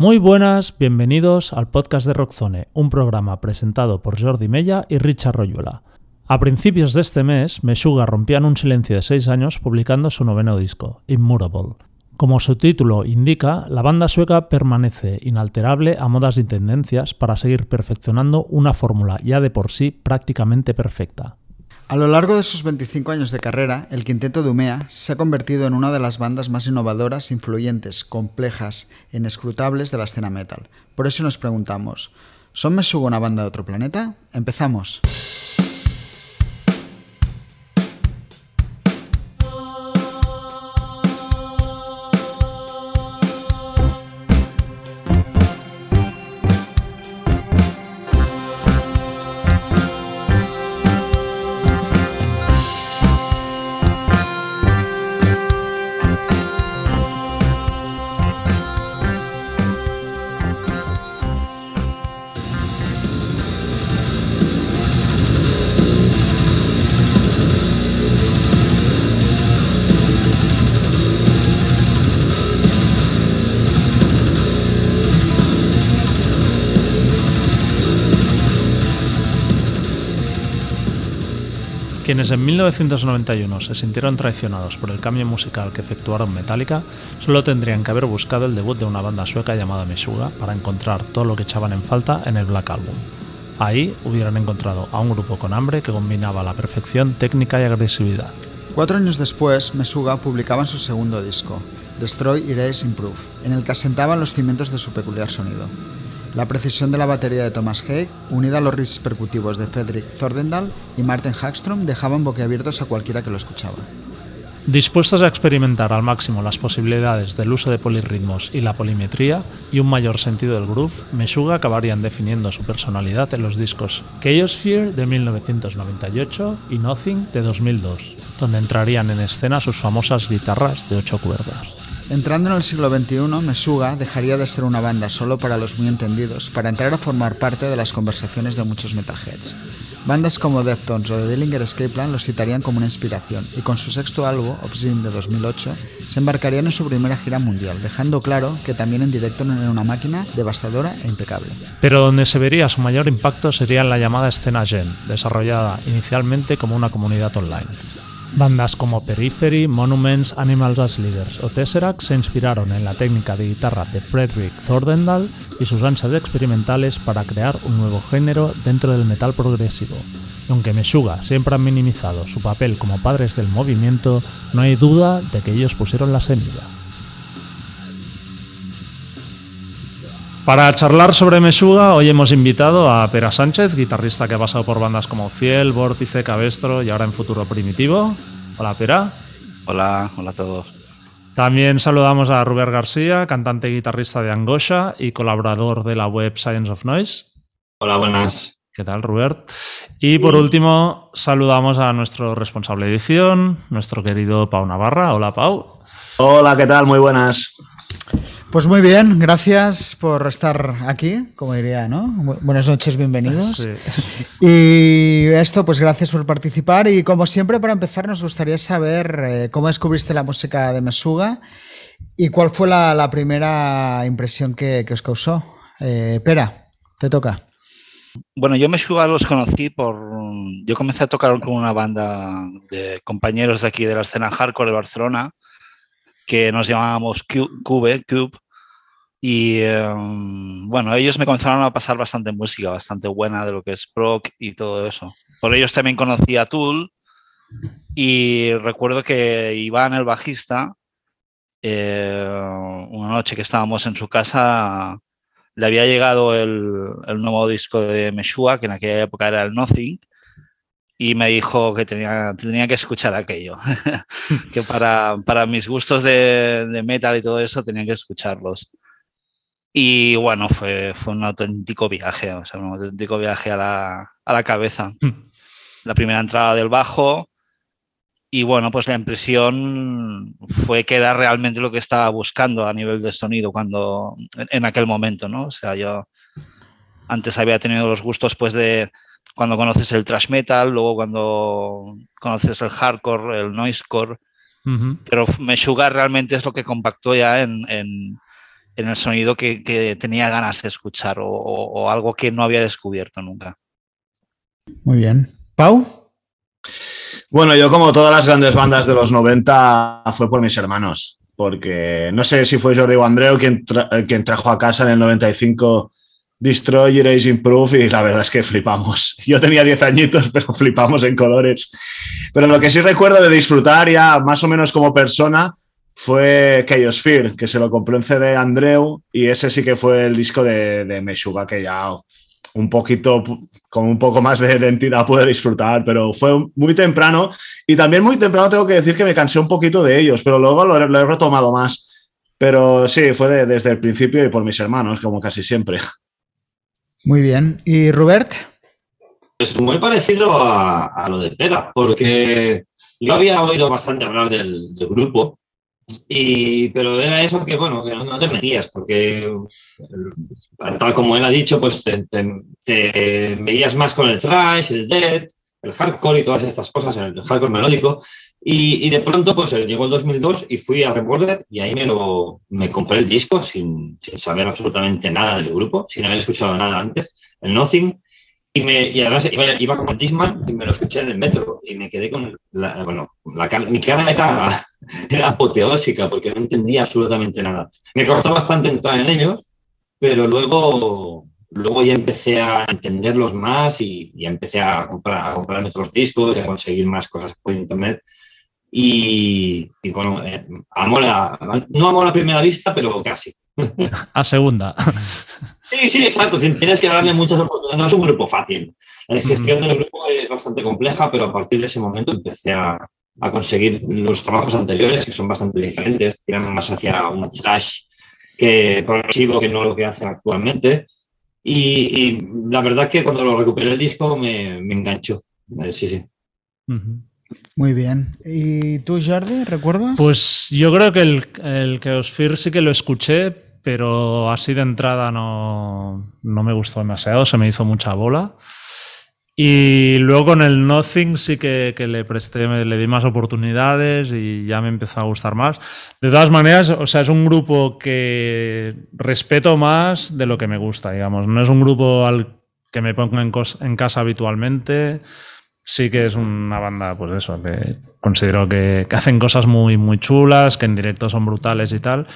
Muy buenas, bienvenidos al podcast de Rockzone, un programa presentado por Jordi Mella y Richard Royuela. A principios de este mes, Meshuga rompían un silencio de seis años publicando su noveno disco, Immutable. Como su título indica, la banda sueca permanece inalterable a modas y tendencias para seguir perfeccionando una fórmula ya de por sí prácticamente perfecta. A lo largo de sus 25 años de carrera, el quinteto de Umea se ha convertido en una de las bandas más innovadoras, influyentes, complejas e inescrutables de la escena metal. Por eso nos preguntamos, ¿son Meshuga una banda de otro planeta? Empezamos. Quienes en 1991 se sintieron traicionados por el cambio musical que efectuaron Metallica, solo tendrían que haber buscado el debut de una banda sueca llamada Meshuga para encontrar todo lo que echaban en falta en el Black Album. Ahí hubieran encontrado a un grupo con hambre que combinaba la perfección técnica y agresividad. Cuatro años después, Meshuga publicaban su segundo disco, Destroy, Erase, Improve, en el que asentaban los cimientos de su peculiar sonido. La precisión de la batería de Thomas Haig, unida a los riffs percutivos de Fredrik Thordendal y Martin Hagstrom, dejaban boquiabiertos a cualquiera que lo escuchaba. Dispuestos a experimentar al máximo las posibilidades del uso de polirritmos y la polimetría y un mayor sentido del groove, Meshuga acabarían definiendo su personalidad en los discos Chaosphere de 1998 y Nothing de 2002, donde entrarían en escena sus famosas guitarras de ocho cuerdas. Entrando en el siglo XXI, Meshuga dejaría de ser una banda solo para los muy entendidos, para entrar a formar parte de las conversaciones de muchos metalheads. Bandas como Deftones o The Dillinger Escape Plan los citarían como una inspiración, y con su sexto álbum, Obscene de 2008, se embarcarían en su primera gira mundial, dejando claro que también en directo eran una máquina devastadora e impecable. Pero donde se vería su mayor impacto sería en la llamada escena Gen, desarrollada inicialmente como una comunidad online. Bandas como Periphery, Monuments, Animals as Leaders o Tesseract se inspiraron en la técnica de guitarra de Frederick Thordendal y sus ansias experimentales para crear un nuevo género dentro del metal progresivo. Aunque Meshuga siempre han minimizado su papel como padres del movimiento, no hay duda de que ellos pusieron la semilla. Para charlar sobre Meshuga, hoy hemos invitado a Pera Sánchez, guitarrista que ha pasado por bandas como Ciel, Vórtice, Cabestro y ahora en Futuro Primitivo. Hola, Pera. Hola, hola a todos. También saludamos a Rubén García, cantante y guitarrista de Angosha y colaborador de la web Science of Noise. Hola, buenas. ¿Qué tal, Rubert? Y por último, saludamos a nuestro responsable de edición, nuestro querido Pau Navarra. Hola, Pau. Hola, ¿qué tal? Muy buenas. Pues muy bien, gracias por estar aquí, como diría, ¿no? Buenas noches, bienvenidos. Sí. Y esto, pues gracias por participar. Y como siempre, para empezar, nos gustaría saber eh, cómo descubriste la música de Mesuga y cuál fue la, la primera impresión que, que os causó. Eh, Pera, te toca. Bueno, yo Meshuga los conocí por... Yo comencé a tocar con una banda de compañeros de aquí de la escena hardcore de Barcelona que nos llamábamos Cu- Cube, Cube. Y eh, bueno, ellos me comenzaron a pasar bastante música, bastante buena de lo que es proc y todo eso. Por ellos también conocí a Tool y recuerdo que Iván, el bajista, eh, una noche que estábamos en su casa, le había llegado el, el nuevo disco de Meshua, que en aquella época era el Nothing, y me dijo que tenía, tenía que escuchar aquello, que para, para mis gustos de, de metal y todo eso tenía que escucharlos. Y bueno, fue, fue un auténtico viaje, o sea, un auténtico viaje a la, a la cabeza. La primera entrada del bajo y bueno, pues la impresión fue que era realmente lo que estaba buscando a nivel de sonido cuando, en, en aquel momento, ¿no? O sea, yo antes había tenido los gustos pues de cuando conoces el thrash metal, luego cuando conoces el hardcore, el noisecore, Ujú. pero Meshuggah realmente es lo que compactó ya en, en, en el sonido que, tenía ganas de escuchar o, algo que no había descubierto nunca. Muy bien. Pau. Bueno, yo como todas las grandes bandas de los 90 fue por mis hermanos, porque no sé si fue Jordi o Andreu quien, quien trajo a casa en el 95 Destroy Erase Improve y la verdad es que flipamos. Yo tenía 10 añitos, pero flipamos en colores. Pero lo que sí recuerdo de disfrutar ya más o menos como persona fue Chaos Fear, que se lo compró en CD Andreu y ese sí que fue el disco de, de Meshuga que ya un poquito, con un poco más de identidad pude disfrutar, pero fue muy temprano y también muy temprano tengo que decir que me cansé un poquito de ellos, pero luego lo, he retomado más. Pero sí, fue desde el principio y por mis hermanos, como casi siempre. Muy bien. ¿Y Robert? Es muy parecido a, lo de Pega, porque yo había oído bastante hablar del, grupo, y, pero era eso que, bueno, que no, te metías, porque tal como él ha dicho, pues te, te, más con el trash, el death, el hardcore y todas estas cosas, el hardcore melódico, y, de pronto pues llegó el 2002 y fui a Revolver y ahí me, lo, me compré el disco sin, sin, saber absolutamente nada del grupo, sin haber escuchado nada antes, el Nothing. Y, me, y además iba, iba con Disman y me lo escuché en el metro y me quedé con la, bueno, la, mi cara era, era apoteósica porque no entendía absolutamente nada. Me costó bastante entrar en ellos, pero luego Luego ya empecé a entenderlos más y ya empecé a, comprar, a comprarme otros discos y a conseguir más cosas por internet. Y, bueno, eh, amo la, no amo la primera vista, pero casi. A segunda. Sí, sí, exacto. Tienes que darle muchas oportunidades. No es un grupo fácil. La gestión del grupo es bastante compleja, pero a partir de ese momento empecé a, a conseguir los trabajos anteriores, que son bastante diferentes, tiran más hacia un trash que progresivo que no lo que hacen actualmente. Y, la verdad que cuando lo recuperé el disco me, me enganchó. Eh, sí, sí. Muy bien. ¿Y tú, Jordi, recuerdas? Pues yo creo que el, el Fear sí que lo escuché, pero así de entrada no, no me gustó demasiado, se me hizo mucha bola. Y luego con el Nothing sí que, le presté, le di más oportunidades y ya me empezó a gustar más. De todas maneras, o sea, es un grupo que respeto más de lo que me gusta, digamos. No es un grupo al que me pongo en, en casa habitualmente. Sí que es una banda, pues eso, que considero que, hacen cosas muy, muy chulas, que en directo son brutales y tal,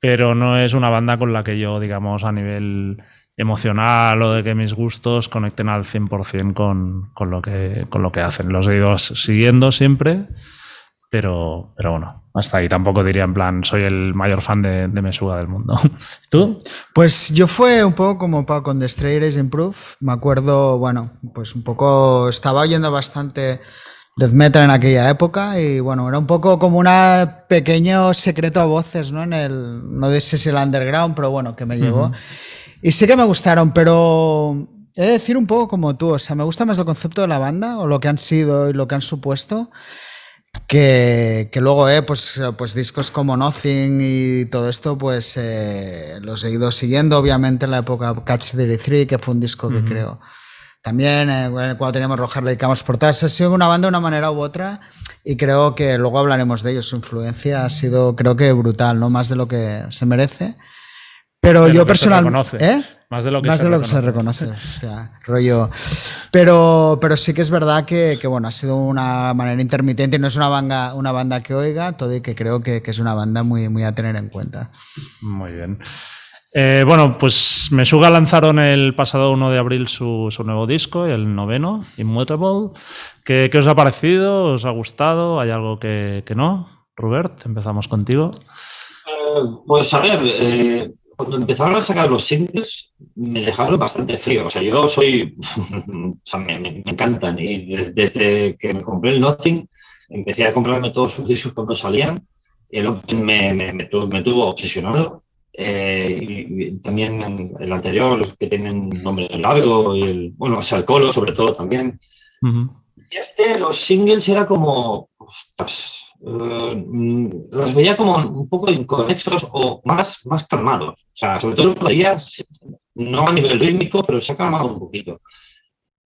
pero no es una banda con la que yo, digamos, a nivel emocional o de que mis gustos conecten al 100% con, con, lo que, con lo que hacen. Los he ido siguiendo siempre, pero, pero bueno, hasta ahí tampoco diría en plan, soy el mayor fan de, de Mesuga del mundo. ¿Tú? Pues yo fue un poco como con The Stray Improve. Me acuerdo, bueno, pues un poco, estaba oyendo bastante death metal en aquella época y bueno, era un poco como un pequeño secreto a voces, ¿no? En el, no sé si el underground, pero bueno, que me llegó. Y sí que me gustaron, pero he de decir un poco como tú, o sea, me gusta más el concepto de la banda o lo que han sido y lo que han supuesto. Que, que luego, eh, pues, pues discos como Nothing y todo esto, pues eh, los he ido siguiendo, obviamente, en la época Catch 33, que fue un disco que creo también eh, cuando teníamos Roger le dedicamos portadas. Ha sido una banda de una manera u otra y creo que luego hablaremos de ellos. Su influencia ha sido, creo que brutal, no más de lo que se merece. Pero, yo personalmente. ¿eh? Más de lo que, Más se, de lo reconoce. que se reconoce. Hostia, rollo. Pero, pero sí que es verdad que, que, bueno, ha sido una manera intermitente. No es una banda, una banda que oiga, todo y que creo que, que es una banda muy, muy a tener en cuenta. Muy bien. Eh, bueno, pues Mesuga lanzaron el pasado 1 de abril su, su nuevo disco, el noveno, Immutable. ¿Qué, ¿Qué, os ha parecido? ¿Os ha gustado? ¿Hay algo que, que no? Robert, empezamos contigo. Uh, pues a ver, eh, cuando empezaron a sacar los singles me dejaron bastante frío. O sea, yo soy, o sea, me, me, encantan y desde, desde, que me compré el Nothing empecé a comprarme todos sus discos cuando salían. El me, me, me, tuvo, me obsesionado eh, y, también el anterior, los que tienen nombre largo, y el, bueno, o sea, el Colo sobre todo también. Uh -huh. Y este, los singles era como, ostras, uh, los veía como un poco inconexos o más, más calmados. O sea, sobre todo todavía, no a nivel rítmico, pero se ha calmado un poquito.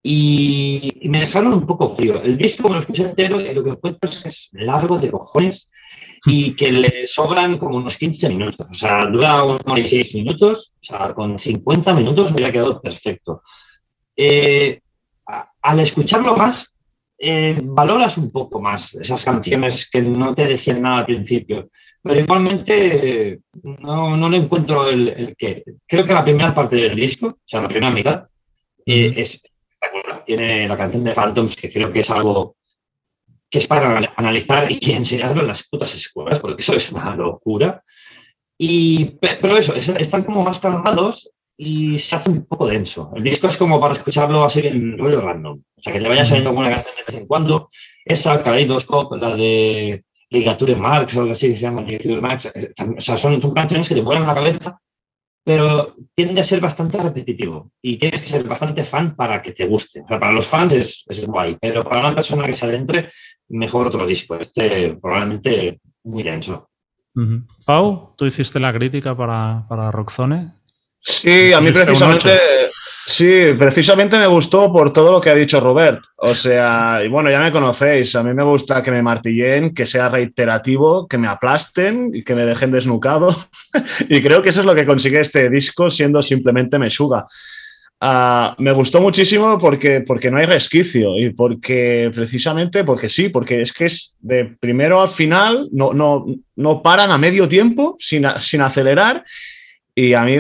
Y, y, me dejaron un poco frío. El disco, me lo escuché entero, y lo que encuentro es que es largo de cojones y que le sobran como unos 15 minutos. O sea, dura unos 46 minutos, o sea, con 50 minutos hubiera quedado perfecto. Eh, al escucharlo más, eh, valoras un poco más esas canciones que no te decían nada al principio. Pero igualmente no, no le encuentro el, el que. Creo que la primera parte del disco, o sea, la primera mitad, eh, es espectacular. Tiene la canción de Phantoms, que creo que es algo que es para analizar y enseñarlo en las putas escuelas, porque eso es una locura. Y, pero eso, están como más calmados y se hace un poco denso. El disco es como para escucharlo así en rollo random. O sea, que le vaya saliendo alguna canción de vez en cuando. Esa, Kaleidoscope, la de Ligature Marx o algo así que se llama Ligature Marx. Eh, o sea, son, son canciones que te vuelan la cabeza pero tiende a ser bastante repetitivo y tienes que ser bastante fan para que te guste. O sea, para los fans es, es guay, pero para una persona que se adentre, mejor otro disco. Este probablemente muy denso. Pau, tú hiciste la crítica para, para Rockzone. Sí, a mí precisamente, sí, precisamente me gustó por todo lo que ha dicho Robert. O sea, y bueno, ya me conocéis, a mí me gusta que me martillen, que sea reiterativo, que me aplasten y que me dejen desnucado. y creo que eso es lo que consigue este disco siendo simplemente Meshuga. Uh, me gustó muchísimo porque, porque no hay resquicio y porque precisamente porque sí, porque es que es de primero al final, no, no, no paran a medio tiempo sin, sin acelerar y a mí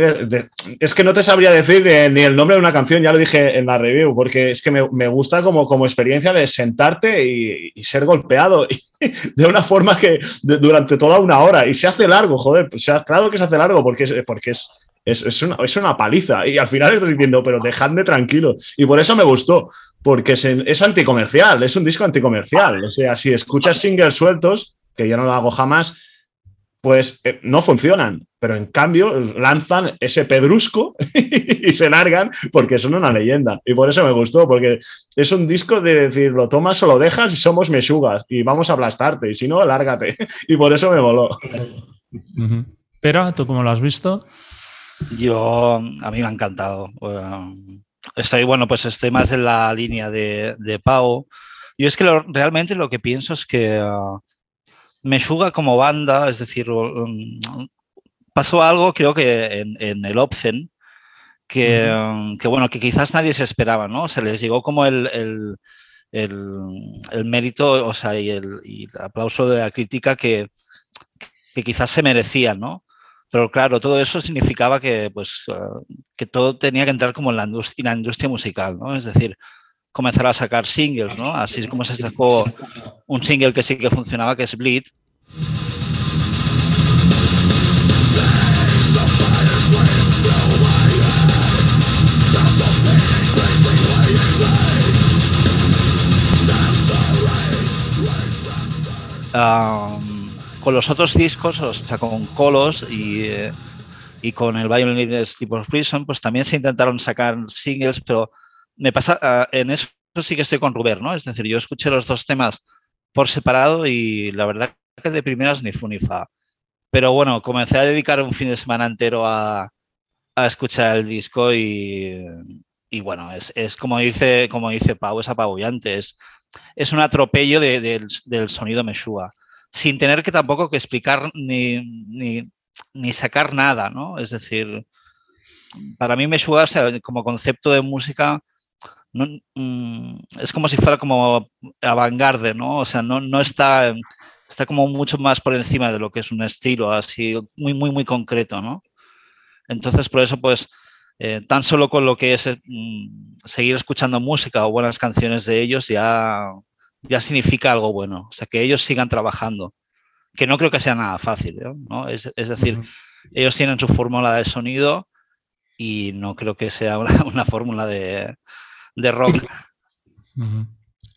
es que no te sabría decir ni el nombre de una canción, ya lo dije en la review, porque es que me, me gusta como, como experiencia de sentarte y, y ser golpeado de una forma que durante toda una hora y se hace largo, joder, pues, claro que se hace largo porque es, porque es, es, es, una, es una paliza y al final estoy diciendo, pero dejadme tranquilo. Y por eso me gustó, porque es, es anticomercial, es un disco anticomercial. O sea, si escuchas singles sueltos, que yo no lo hago jamás, pues eh, no funcionan, pero en cambio lanzan ese pedrusco y se largan porque son una leyenda. Y por eso me gustó, porque es un disco de decir, lo tomas o lo dejas y somos mesugas y vamos a aplastarte, y si no, lárgate. Y por eso me voló. Pero, ¿tú cómo lo has visto? Yo, a mí me ha encantado. Estoy, bueno, pues estoy más en la línea de, de Pau. Yo es que realmente lo que pienso es que... Uh, Meshuga como banda, es decir, um, pasó algo creo que en, el Opzen, que, um, que, bueno, que quizás nadie se esperaba, ¿no? Se les llegó como el, el, el, mérito, o sea, y el, aplauso de la crítica que, que quizás se merecían, ¿no? Pero claro, todo eso significaba que, pues, uh, que todo tenía que entrar como en la, industria, en la industria musical, ¿no? Es decir, comenzar a sacar singles, ¿no? Así es como se sacó un single que sí que funcionaba, que es Bleed. con los otros discos, o sea, con Colos y, eh, y con el Violin Sleep of Prison, pues también se intentaron sacar singles, pero me pasa, ah, en eso sí que estoy con Ruber, ¿no? Es decir, yo escuché los dos temas por separado y la verdad que de primeras ni fu ni fa. Pero bueno, comencé a dedicar un fin de semana entero a, escuchar el disco y, bueno, es, como, dice, como dice Pau, es apabullante, es, es un atropello del sonido Meshua, sin tener que tampoco que explicar ni, ni, sacar nada, ¿no? Es decir, para mí Meshua como concepto de música Mm, es como si fuera como avant ¿no? O sea, no, no está, está como mucho más por encima de lo que es un estilo así muy, muy, muy concreto, ¿no? Entonces, por eso, pues, eh, tan solo con lo que es mm, seguir escuchando música o buenas canciones de ellos ya, ya significa algo bueno. O sea, que ellos sigan trabajando, que no creo que sea nada fácil, ¿no? Es, decir, ellos tienen su fórmula de sonido y no creo que sea una fórmula de, de rock.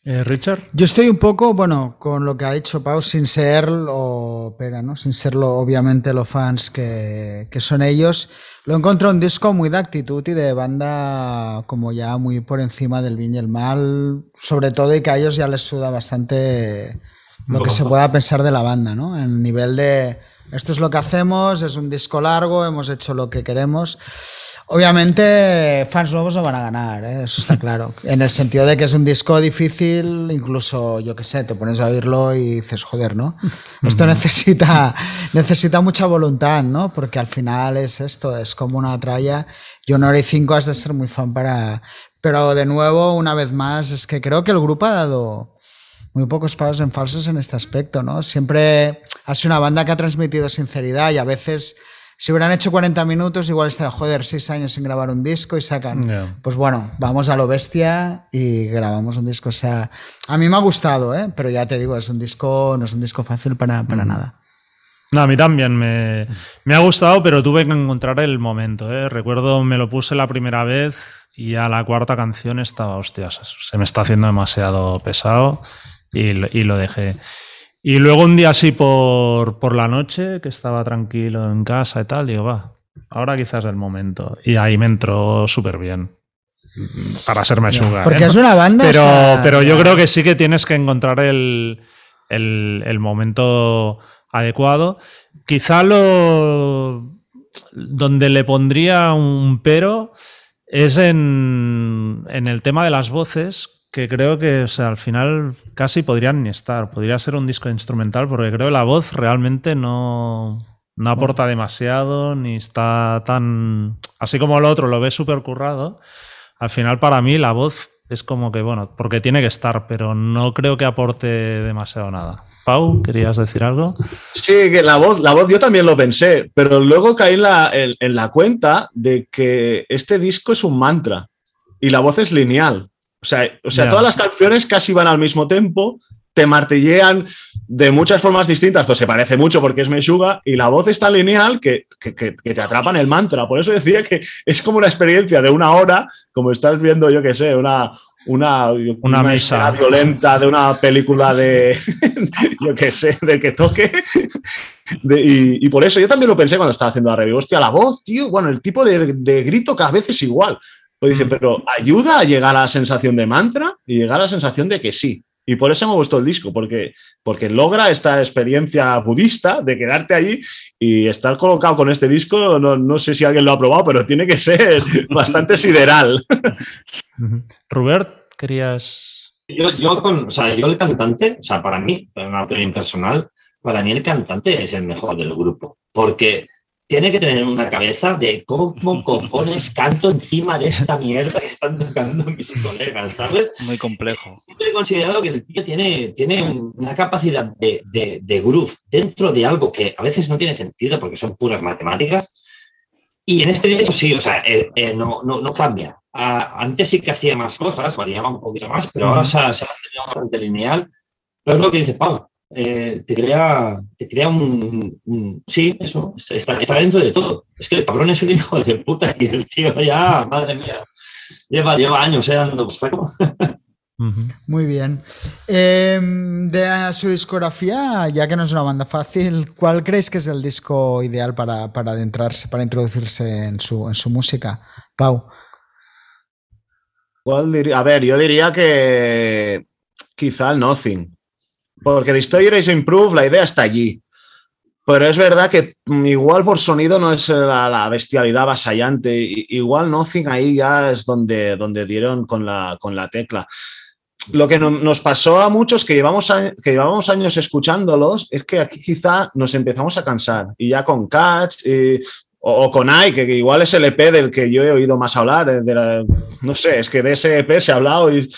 Eh, Richard. Yo estoy un poco, bueno, con lo que ha dicho Pau, sin ser lo, pera, ¿no? Sin serlo, obviamente, los fans que, son ellos. Lo encontré un disco muy de actitud y de banda como ya muy por encima del bien y el mal, sobre todo y que a ellos ya les suda bastante lo que se pueda pensar de la banda, ¿no? En nivel de, esto es lo que hacemos, es un disco largo, hemos hecho lo que queremos. Obviamente, fans nuevos no van a ganar, ¿eh? eso está claro. En el sentido de que es un disco difícil, incluso, yo qué sé, te pones a oírlo y dices, joder, ¿no? Esto necesita, necesita mucha voluntad, ¿no? Porque al final es esto, es como una tralla. Yo no haré 5 has de ser muy fan para. Pero de nuevo, una vez más, es que creo que el grupo ha dado muy pocos pasos en falsos en este aspecto, ¿no? Siempre ha sido una banda que ha transmitido sinceridad y a veces si hubieran hecho 40 minutos, igual estaría, joder, seis años sin grabar un disco y sacan. Ya. Pues bueno, vamos a lo bestia y grabamos un disco. O sea, a mí me ha gustado, ¿eh? pero ya te digo, es un disco, no es un disco fácil para, para nada. No, a mí también me, me ha gustado, pero tuve que encontrar el momento. ¿eh? Recuerdo, me lo puse la primera vez y a la cuarta canción estaba, hostias, se me está haciendo demasiado pesado y, lo- y lo dejé. Y luego un día así por, por la noche, que estaba tranquilo en casa y tal, digo, va, ahora quizás es el momento. Y ahí me entró súper bien. Para ser. Porque ¿eh? es una banda. Pero, o sea, pero yo creo que sí que tienes que encontrar el, el- el momento adecuado. Quizá lo donde le pondría un pero es en, en el tema de las voces, que creo que o sea, al final casi podrían ni estar. Podría ser un disco instrumental, porque creo que la voz realmente no, no aporta demasiado, ni está tan... Así como el otro lo ve súper currado, al final para mí la voz es como que, bueno, porque tiene que estar, pero no creo que aporte demasiado nada. Pau, ¿querías decir algo? Sí, que la voz, la voz yo también lo pensé, pero luego caí en la, en- en la cuenta de que este disco es un mantra y la voz es lineal. O sea, o sea Ya. todas las canciones casi van al mismo tempo, te martillean de muchas formas distintas, pues se parece mucho porque es Meshuga y la voz es tan lineal que, que- que- que te atrapa en el mantra. Por eso decía que es como una experiencia de una hora, como estás viendo, yo qué sé, una, una, Una misa. escena violenta de una película de, yo qué sé, de que toque. De- y, y por eso yo también lo pensé cuando estaba haciendo la review. Hostia, la voz, tío, bueno, el tipo de, de grito cada vez es igual. Pues dije, Mm. pero ayuda a llegar a la sensación de mantra y llegar a la sensación de que sí. Y por eso me gustó el disco, porque, porque logra esta experiencia budista de quedarte allí y estar colocado con este disco. No, no sé si alguien lo ha probado, pero tiene que ser bastante sideral. Robert, ¿querías...? Yo, yo, con, o sea, yo el cantante, o sea, para mí, en una opinión personal, para mí el cantante es el mejor del grupo, porque tiene que tener una cabeza de cómo cojones canto encima de esta mierda que están tocando mis colegas, ¿sabes? Muy complejo. Siempre he considerado que el tío tiene, tiene una capacidad de, de, de groove dentro de algo que a veces no tiene sentido porque son puras matemáticas. Y en este disco sí, o sea, eh, eh, no, no, no cambia. Ah, antes sí que hacía más cosas, variaba un poquito más, pero ahora se, ha- mantenido bastante lineal. Pero es lo que dice Pau, eh, te crea, te crea un, un- Sí, eso, está, está dentro de todo. Es que el cabrón es un hijo de puta y el tío ya, madre mía, lleva, lleva años eh, dando. Ujú. Muy bien. Eh, de su discografía, ya que no es una banda fácil, ¿cuál creéis que es el disco ideal para, para adentrarse, para introducirse en su, en su música? Pau. ¿Cuál diría? A ver, yo diría que quizá el Nothing. Porque Destroyer is Improve, la idea está allí. Pero es verdad que mm, igual por sonido no es la, la bestialidad avasallante. I- Igual Nothing ahí ya es donde, donde dieron con la, con la tecla. Lo que no- nos pasó a muchos que llevamos, a- que llevamos años escuchándolos es que aquí quizá nos empezamos a cansar. Y ya con Catch eh, o, o con I, que, que igual es el EP del que yo he oído más hablar. eh, de la- no sé, es que de ese EP se ha hablado y,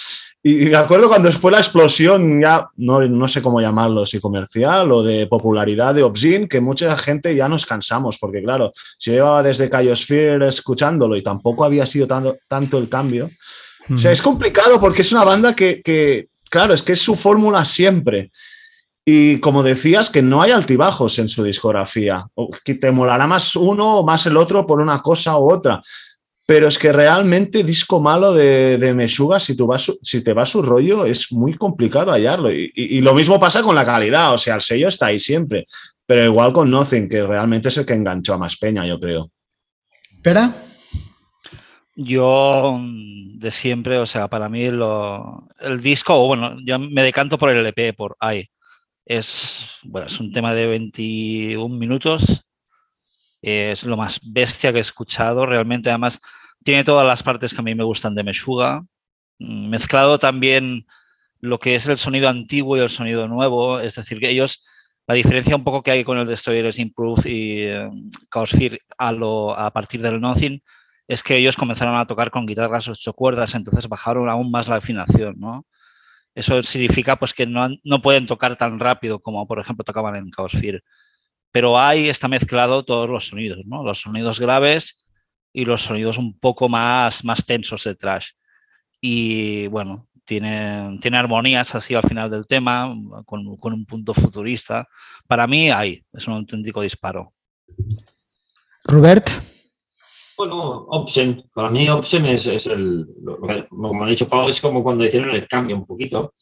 y me acuerdo cuando fue la explosión, ya no, no sé cómo llamarlo, si comercial o de popularidad de Obscene, que mucha gente ya nos cansamos, porque claro, si llevaba desde Cayosphere escuchándolo y tampoco había sido tanto, tanto el cambio. O sea, es complicado porque es una banda que, que, claro, es que es su fórmula siempre. Y como decías, que no hay altibajos en su discografía. O que te molará más uno o más el otro por una cosa u otra. Pero es que realmente disco malo de, de Meshuga, si, tú vas, si te va su rollo, es muy complicado hallarlo. Y, y- y lo mismo pasa con la calidad, o sea, el sello está ahí siempre. Pero igual con Nothing, que realmente es el que enganchó a más peña, yo creo. ¿Espera? Yo mm, de siempre, o sea, para mí lo- el disco, o bueno, yo me decanto por el EP, por AI. Es, bueno, es un tema de 21 minutos. Es lo más bestia que he escuchado. Realmente, además, tiene todas las partes que a mí me gustan de Meshuga. Mm, mezclado también lo que es el sonido antiguo y el sonido nuevo. Es decir, que ellos, la diferencia un poco que hay con el Destroyers Improve y eh, Chaos Fear a, lo, a partir del Nothing es que ellos comenzaron a tocar con guitarras ocho cuerdas, entonces bajaron aún más la afinación, ¿no? Eso significa pues que no, no pueden tocar tan rápido como por ejemplo tocaban en Chaos Fear. Pero ahí está mezclado todos los sonidos, ¿no? Los sonidos graves y los sonidos un poco más, más tensos de trash. Y bueno, tiene, tiene armonías así al final del tema, con, con un punto futurista. Para mí, ahí, es un auténtico disparo. Robert. Bueno, Option. Para mí, Option es, es el. Como ha dicho Pau, es como cuando hicieron el cambio un poquito.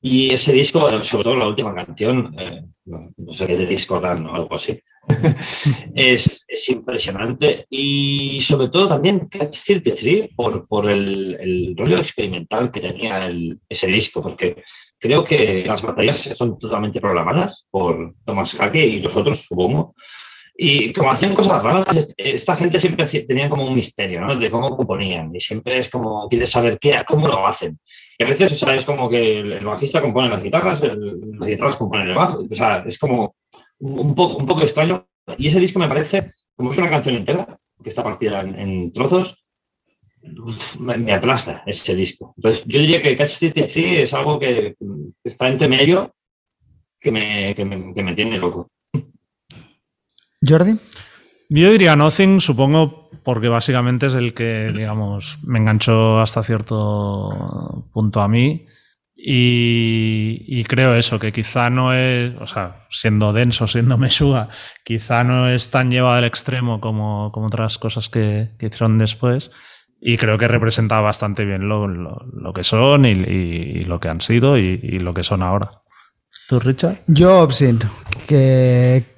Y ese disco, sobre todo la última canción, eh, no, no, sé qué de disco dan o algo así, es, es, impresionante. Y sobre todo también Catch 33 por, por el, el, rollo experimental que tenía el, ese disco, porque creo que las batallas son totalmente programadas por Thomas Kake y los otros, supongo. Y como hacían cosas raras, esta gente siempre tenía como un misterio, ¿no? De cómo componían. Y siempre es como, quieres saber qué, cómo lo hacen. Y a veces, o sea, es como que el, bajista compone las guitarras, el, las guitarras componen el bajo. O sea, es como un poco, un poco extraño. Y ese disco me parece, como es una canción entera, que está partida en, en trozos, me, me, aplasta ese disco. Entonces, yo diría que Catch sí es algo que, está entre medio que me, que me, que me tiene loco. Jordi. Yo diría Nothing, supongo, porque básicamente es el que, digamos, me enganchó hasta cierto punto a mí. Y, y, creo eso, que quizá no es, o sea, siendo denso, siendo mesuga, quizá no es tan llevado al extremo como, como otras cosas que, que, hicieron después. Y creo que representa bastante bien lo, lo, lo que son y, y, lo que han sido y, lo que son ahora. ¿Tú, Richard? Yo, Obsin, que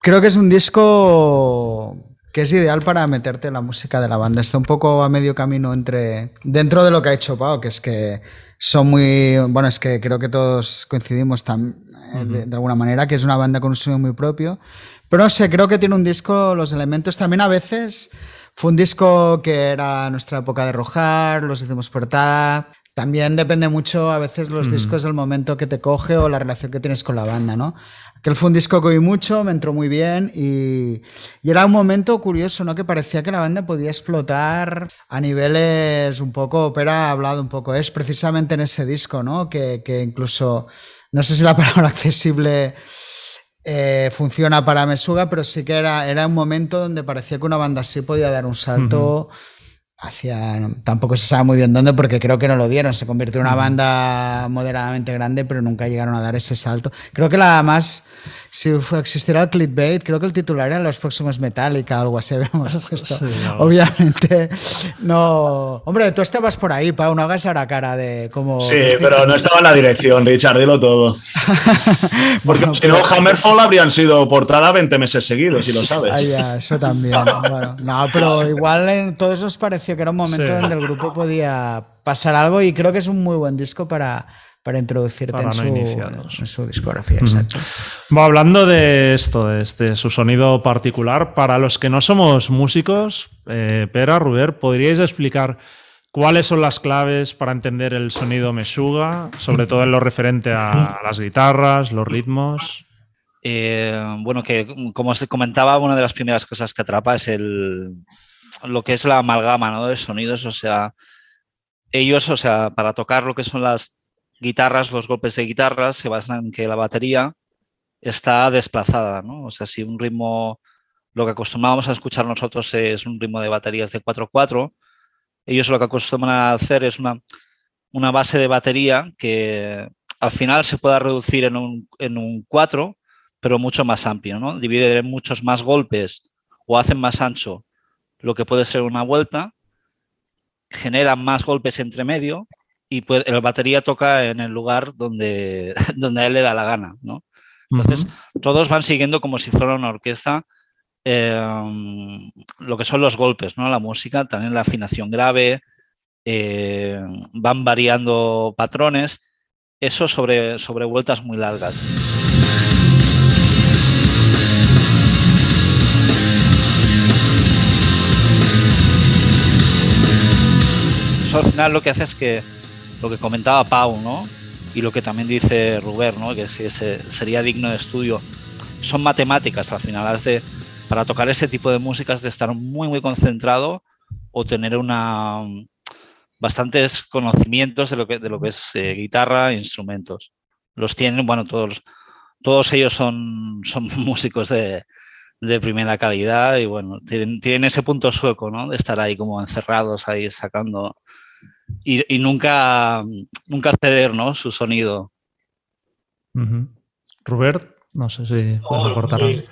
Creo que es un disco que es ideal para meterte en la música de la banda. Está un poco a medio camino entre dentro de lo que ha hecho Pau, que es que son muy bueno, es que creo que todos coincidimos tan, uh -huh. de, de, alguna manera que es una banda con un sonido muy propio. Pero no sé, creo que tiene un disco, los elementos también a veces fue un disco que era nuestra época de rojar, los hicimos portada. También depende mucho a veces los uh -huh. discos del momento que te coge o la relación que tienes con la banda, ¿no? Que fue un disco que oí mucho, me entró muy bien y, y, era un momento curioso, ¿no? Que parecía que la banda podía explotar a niveles un poco, Opera ha hablado un poco, es precisamente en ese disco, ¿no? Que, que incluso, no sé si la palabra accesible eh, funciona para Mesuga, pero sí que era, era un momento donde parecía que una banda así podía dar un salto. Uh -huh hacia tampoco se sabe muy bien dónde porque creo que no lo dieron. Se convirtió en una banda moderadamente grande pero nunca llegaron a dar ese salto. Creo que la más si existiera el clickbait creo que el titular era los próximos Metallica o algo así vemos esto. sí, no. obviamente no. Hombre tú estabas por ahí Pau no hagas ahora cara de como sí pero no estaba en la dirección Richard dilo todo. Porque bueno, si no Hammerfall habrían sido portada 20 meses seguidos si lo sabes. Ah, ya, eso también bueno, no pero igual en todos nos pareció que era un momento sí. donde el grupo podía pasar algo y creo que es un muy buen disco para, para introducirte para en, no su, en, su, discografía. Mm. Exacto. Bueno, hablando de esto, de este, su sonido particular, para los que no somos músicos, eh, Pera, Ruber, ¿podríais explicar cuáles son las claves para entender el sonido Meshuga, sobre todo en lo referente a, a las guitarras, los ritmos? Eh, bueno, que como os comentaba, una de las primeras cosas que atrapa es el, lo que es la amalgama ¿no? de sonidos, o sea, ellos, o sea, para tocar lo que son las guitarras, los golpes de guitarras, se basan en que la batería está desplazada, ¿no? O sea, si un ritmo, lo que acostumbrábamos a escuchar nosotros es un ritmo de baterías de 4-4, ellos lo que acostumbran a hacer es una, una base de batería que al final se pueda reducir en un, en un 4, pero mucho más amplio, ¿no? Divide en muchos más golpes o hacen más ancho lo que puede ser una vuelta, genera más golpes entre medio y puede, la batería toca en el lugar donde, donde a él le da la gana. ¿no? Entonces, uh -huh. todos van siguiendo como si fuera una orquesta eh, lo que son los golpes, ¿no? la música, también la afinación grave, eh, van variando patrones eso sobre, sobre vueltas muy largas. Eso al final lo que hace es que lo que comentaba Pau, ¿no? Y lo que también dice Ruber, ¿no? Que sería digno de estudio. Son matemáticas al final, para tocar ese tipo de música de estar muy muy concentrado o tener una bastantes conocimientos de lo que, de lo que es eh, guitarra e instrumentos. Los tienen, bueno, todos, todos ellos son, son músicos de, de primera calidad y bueno, tienen, tienen, ese punto sueco, ¿no? De estar ahí como encerrados, ahí sacando y, y nunca, nunca ceder, ¿no? Su sonido. Uh -huh. Robert, no sé si puedes aportar algo. Sí,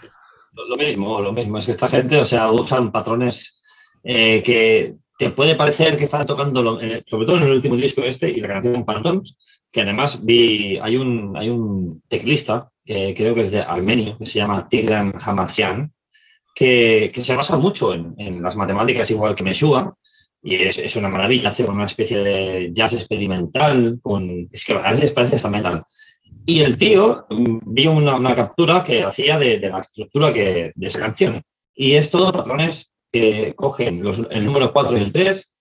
lo mismo, lo mismo. Es que esta gente, o sea, usan patrones eh, que te puede parecer que están tocando, lo, eh, sobre todo en el último disco este y la canción Phantoms, que además vi, hay un, hay un teclista que creo que es de Armenio, que se llama Tigran Hamasyan, que, que se basa mucho en, en, las matemáticas igual que Meshuga, y es, es, una maravilla hacer una especie de jazz experimental, con, es que a veces parece hasta metal. Y el tío vi una, una captura que hacía de, de, la estructura que, de esa canción. Y es todo patrones que cogen los, el número 4 y el 3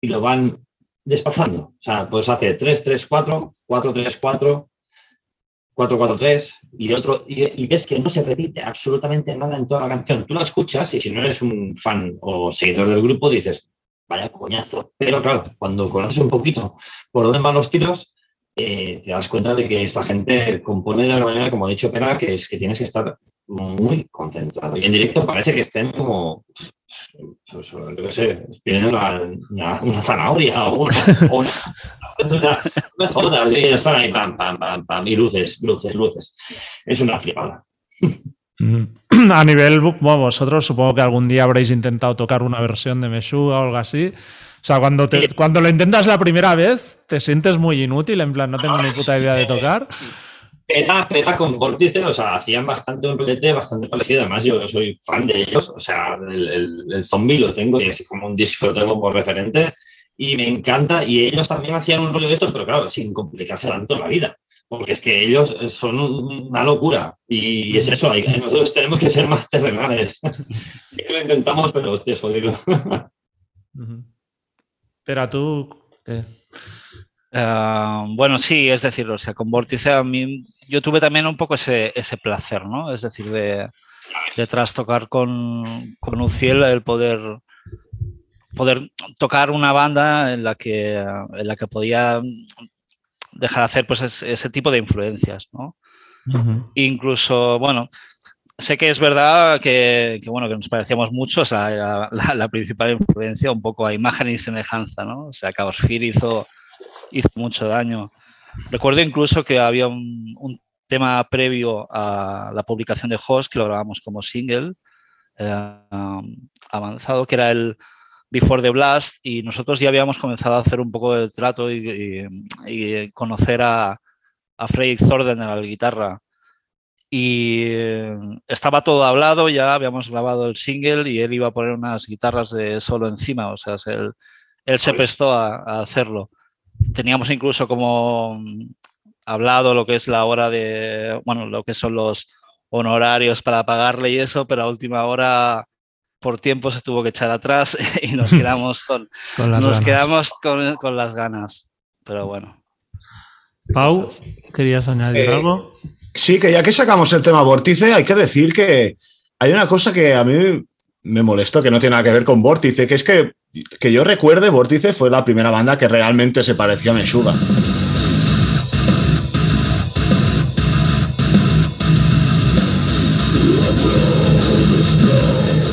y lo van desplazando. O sea, pues hace 3, 3, 4, 4, 3, 4, 4, 4, 3 y otro, y, y, ves que no se repite absolutamente nada en toda la canción. Tú la escuchas y si no eres un fan o seguidor del grupo dices, vaya coñazo. Pero claro, cuando conoces un poquito por dónde van los tiros, eh, te das cuenta de que esta gente compone de una manera, como ha dicho Pera, que es que tienes que estar muy concentrado. Y en directo parece que estén como, pues, yo qué sé, pidiendo una, zanahoria o una, una, están ahí, pam, pam, pam, pam, y luces, luces, luces. Es una flipada. A nivel, bueno, vosotros supongo que algún día habréis intentado tocar una versión de Meshuga o algo así. O sea, cuando, te, cuando lo intentas la primera vez, te sientes muy inútil, en plan, no tengo ni puta idea de tocar. Peta, Peta con Vórtice, o sea, hacían bastante un rolete bastante parecido. Además, yo soy fan de ellos, o sea, el, el, el zombie lo tengo y es como un disco lo tengo por referente y me encanta. Y ellos también hacían un rollo de esto, pero claro, sin complicarse tanto la vida porque es que ellos son una locura y es eso, nosotros tenemos que ser más terrenales. sí que lo intentamos, pero hostia, es jodido. pero tú, ¿qué? Uh, bueno, sí, es decir, o sea, con Vórtice a mí, yo tuve también un poco ese, ese placer, ¿no? Es decir, de, de trastocar con, con Uciel el poder poder tocar una banda en la que, en la que podía dejar de hacer pues ese, ese tipo de influencias, ¿no? Uh -huh. Incluso, bueno, sé que es verdad que, que, bueno, que nos parecíamos mucho, o sea, la, la, la, principal influencia un poco a imagen y semejanza, ¿no? O sea, Chaos Fear hizo, hizo mucho daño. Recuerdo incluso que había un, un, tema previo a la publicación de Host que lo grabamos como single eh, um, avanzado, que era el Before the Blast y nosotros ya habíamos comenzado a hacer un poco de trato y, y, y conocer a, a Fredrik Thorden en la guitarra. Y estaba todo hablado, ya habíamos grabado el single y él iba a poner unas guitarras de solo encima, o sea, él, él se prestó a, a, hacerlo. Teníamos incluso como hablado lo que es la hora de, bueno, lo que son los honorarios para pagarle y eso, pero a última hora por tiempo se tuvo que echar atrás y nos quedamos con, con nos ganas. quedamos con, con, las ganas. Pero bueno. Pau, ¿querías añadir eh, algo? Sí, que ya que sacamos el tema vórtice, hay que decir que hay una cosa que a mí me molesta, que no tiene nada que ver con vórtice, que es que, que yo recuerde, vórtice fue la primera banda que realmente se parecía a Meshuga.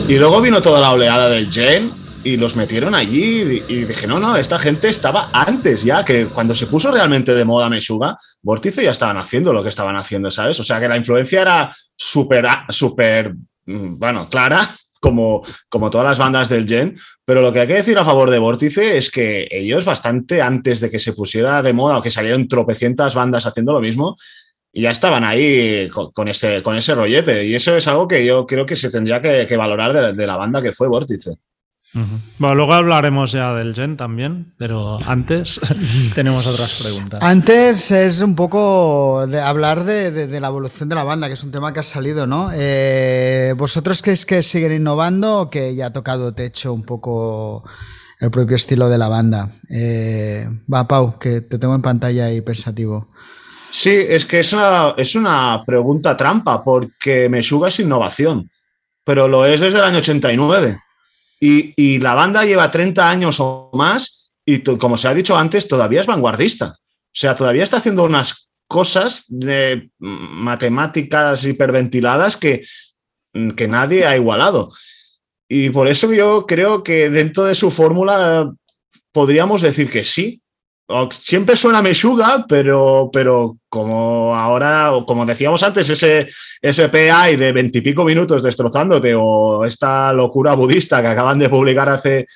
Y luego vino toda la oleada del Gen y los metieron allí y, dije, no, no, esta gente estaba antes ya, que cuando se puso realmente de moda Meshuga, Vórtice ya estaban haciendo lo que estaban haciendo, ¿sabes? O sea que la influencia era súper, súper, mm, bueno, clara, como, como todas las bandas del Gen, pero lo que hay que decir a favor de Vórtice es que ellos bastante antes de que se pusiera de moda o que salieron tropecientas bandas haciendo lo mismo, y ya estaban ahí con, con, ese, con ese rollete. Y eso es algo que yo creo que se tendría que, que valorar de, de, la banda que fue Vórtice. Bueno, luego hablaremos ya del Gen también, pero antes tenemos otras preguntas. Antes es un poco de hablar de, la evolución de la banda, que es un tema que ha salido, ¿no? Eh, ¿Vosotros creéis que siguen innovando o que ya ha tocado techo un poco el propio estilo de la banda? Eh, va, Pau, que te tengo en pantalla y pensativo. Sí, es que es una, pregunta trampa, porque Meshuga es innovación, pero lo es desde el año 89. Y, la banda lleva 30 años o más y, como se ha dicho antes, todavía es vanguardista. O sea, todavía está haciendo unas cosas de matemáticas hiperventiladas que, que nadie ha igualado. Y por eso yo creo que dentro de su fórmula podríamos decir que sí, siempre suena Meshuga, pero, pero como ahora, como decíamos antes, ese, ese PI de veintipico minutos destrozándote o esta locura budista que acaban de publicar hace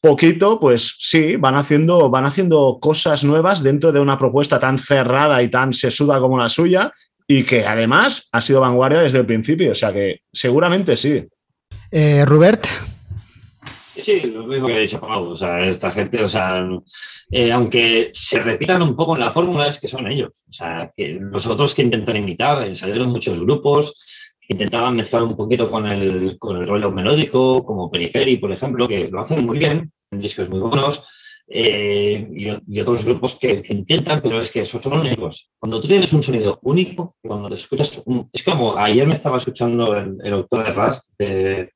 poquito, pues sí, van haciendo, van haciendo cosas nuevas dentro de una propuesta tan cerrada y tan sesuda como la suya y que además ha sido vanguardia desde el principio, o sea que seguramente sí. Eh, Robert, Sí, lo mismo que he dicho Pau. O sea, esta gente, o sea, eh, aunque se repitan un poco en la fórmula, es que son ellos. O sea, que los otros que intentan imitar, eh, salieron muchos grupos que intentaban mezclar un poquito con el, con el rollo melódico, como Periferi, por ejemplo, que lo hacen muy bien, en discos muy buenos. Eh, y, otros grupos que, intentan, pero es que esos son únicos. Cuando tú tienes un sonido único, cuando te escuchas, es como ayer me estaba escuchando el, el autor de Rust de,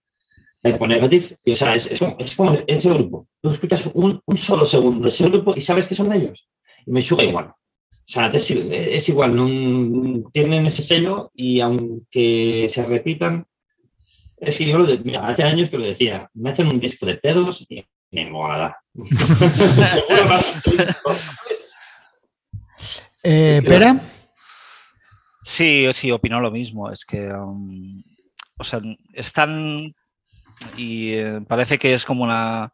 Negative, o sea, es, como ese grupo. Tú escuchas un, solo segundo de ese grupo y sabes que son ellos. Y me chuga igual. O sea, es, igual, no, tienen ese sello y aunque se repitan, es que yo lo de, hace años que lo decía, me hacen un disco de pedos y me mola. eh, ¿Pera? Sí, sí, opino lo mismo. Es que, um, o sea, están y eh, parece que es como una,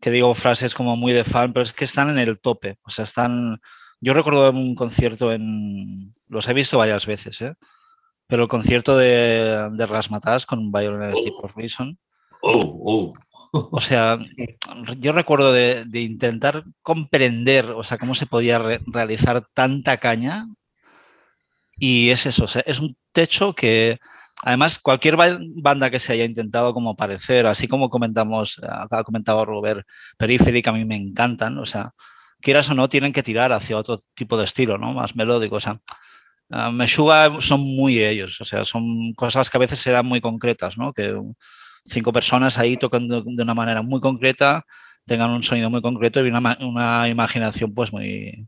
que digo frases como muy de fan, pero es que están en el tope. O sea, están... Yo recuerdo un concierto en... Los he visto varias veces, ¿eh? Pero el concierto de, de Rasmatas con Violent Sleep of Reason. Oh, oh. O sea, yo recuerdo de, de, intentar comprender, o sea, cómo se podía realizar tanta caña. Y es eso, o sea, es un techo que, Además, cualquier banda que se haya intentado como parecer, así como comentamos, ha comentado Robert, que a mí me encantan, o sea, quieras o no, tienen que tirar hacia otro tipo de estilo, ¿no? Más melódico, o sea, uh, Meshuga son muy ellos, o sea, son cosas que a veces se dan muy concretas, ¿no? Que cinco personas ahí tocando de una manera muy concreta, tengan un sonido muy concreto y una, una imaginación pues muy,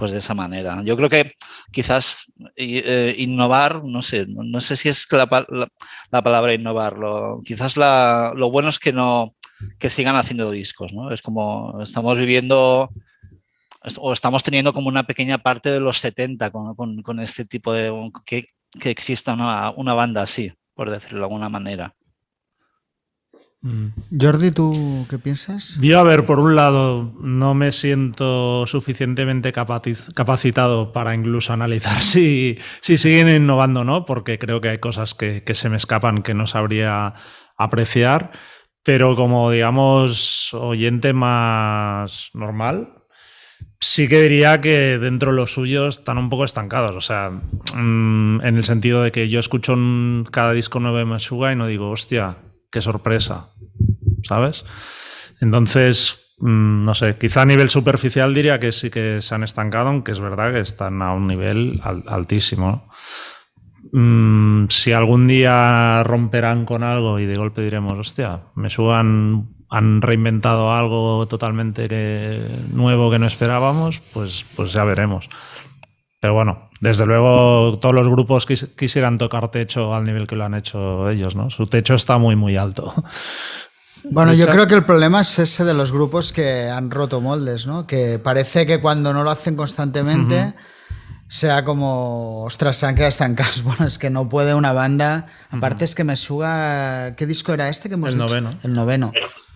pues de esa manera. Yo creo que quizás eh, innovar, no sé, no sé si es la, palabra innovarlo, quizás lo bueno es que no que sigan haciendo discos, ¿no? Es como estamos viviendo o estamos teniendo como una pequeña parte de los 70 con, este tipo de que, que exista una, una banda así, por decirlo de alguna manera. Mm. Jordi, ¿tú qué piensas? Yo, a ver, por un lado, no me siento suficientemente capacitado para incluso analizar si, si siguen innovando o no, porque creo que hay cosas que, se me escapan que no sabría apreciar, pero como, digamos, oyente más normal, sí que diría que dentro de los suyos están un poco estancados. O sea, mm, en el sentido de que yo escucho cada disco nuevo de Meshuga y no digo, hostia, qué sorpresa, ¿sabes? Entonces, mm, no sé, quizá a nivel superficial diría que sí que se han estancado, aunque es verdad que están a un nivel altísimo. Mm, si algún día romperán con algo y de golpe diremos, hostia, me suban, han reinventado algo totalmente nuevo que no esperábamos, pues, pues ya veremos. Pero bueno, desde luego todos los grupos quisieran tocar techo al nivel que lo han hecho ellos, ¿no? Su techo está muy, muy alto. Bueno, yo creo que el problema es ese de los grupos que han roto moldes, ¿no? Que parece que cuando no lo hacen constantemente sea como, ostras, se han quedado estancados. Bueno, es que no puede una banda. Aparte es que me suga... ¿Qué disco era este que hemos El noveno. El noveno.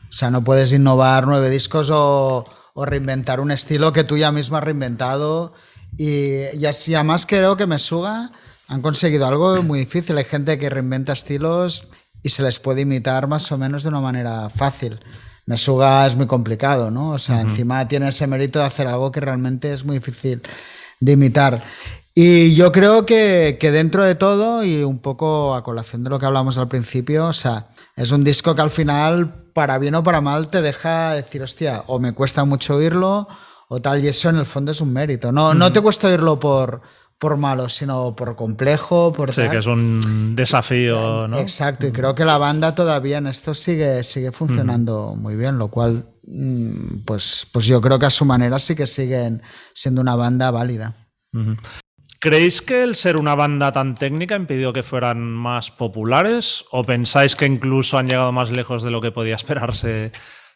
O sea, no puedes innovar nueve discos o, o reinventar un estilo que tú ya mismo has reinventado y, así, además creo que Mesuga han conseguido algo muy difícil. Hay gente que reinventa estilos y se les puede imitar más o menos de una manera fácil. Mesuga es muy complicado, ¿no? O sea, encima tiene ese mérito de hacer algo que realmente es muy difícil de imitar. Y yo creo que, que, dentro de todo, y un poco a colación de lo que hablamos al principio, o sea, es un disco que al final, para bien o para mal, te deja decir, hostia, o me cuesta mucho oírlo, o tal, y eso en el fondo es un mérito. No, no te cuesta oírlo por, por malo, sino por complejo, por Sí, que es un desafío, ¿no? Exacto, y creo que la banda todavía en esto sigue, sigue funcionando muy bien, lo cual, mm, pues, pues yo creo que a su manera sí que siguen siendo una banda válida. ¿Creéis que el ser una banda tan técnica impidió que fueran más populares? ¿O pensáis que incluso han llegado más lejos de lo que podía esperarse,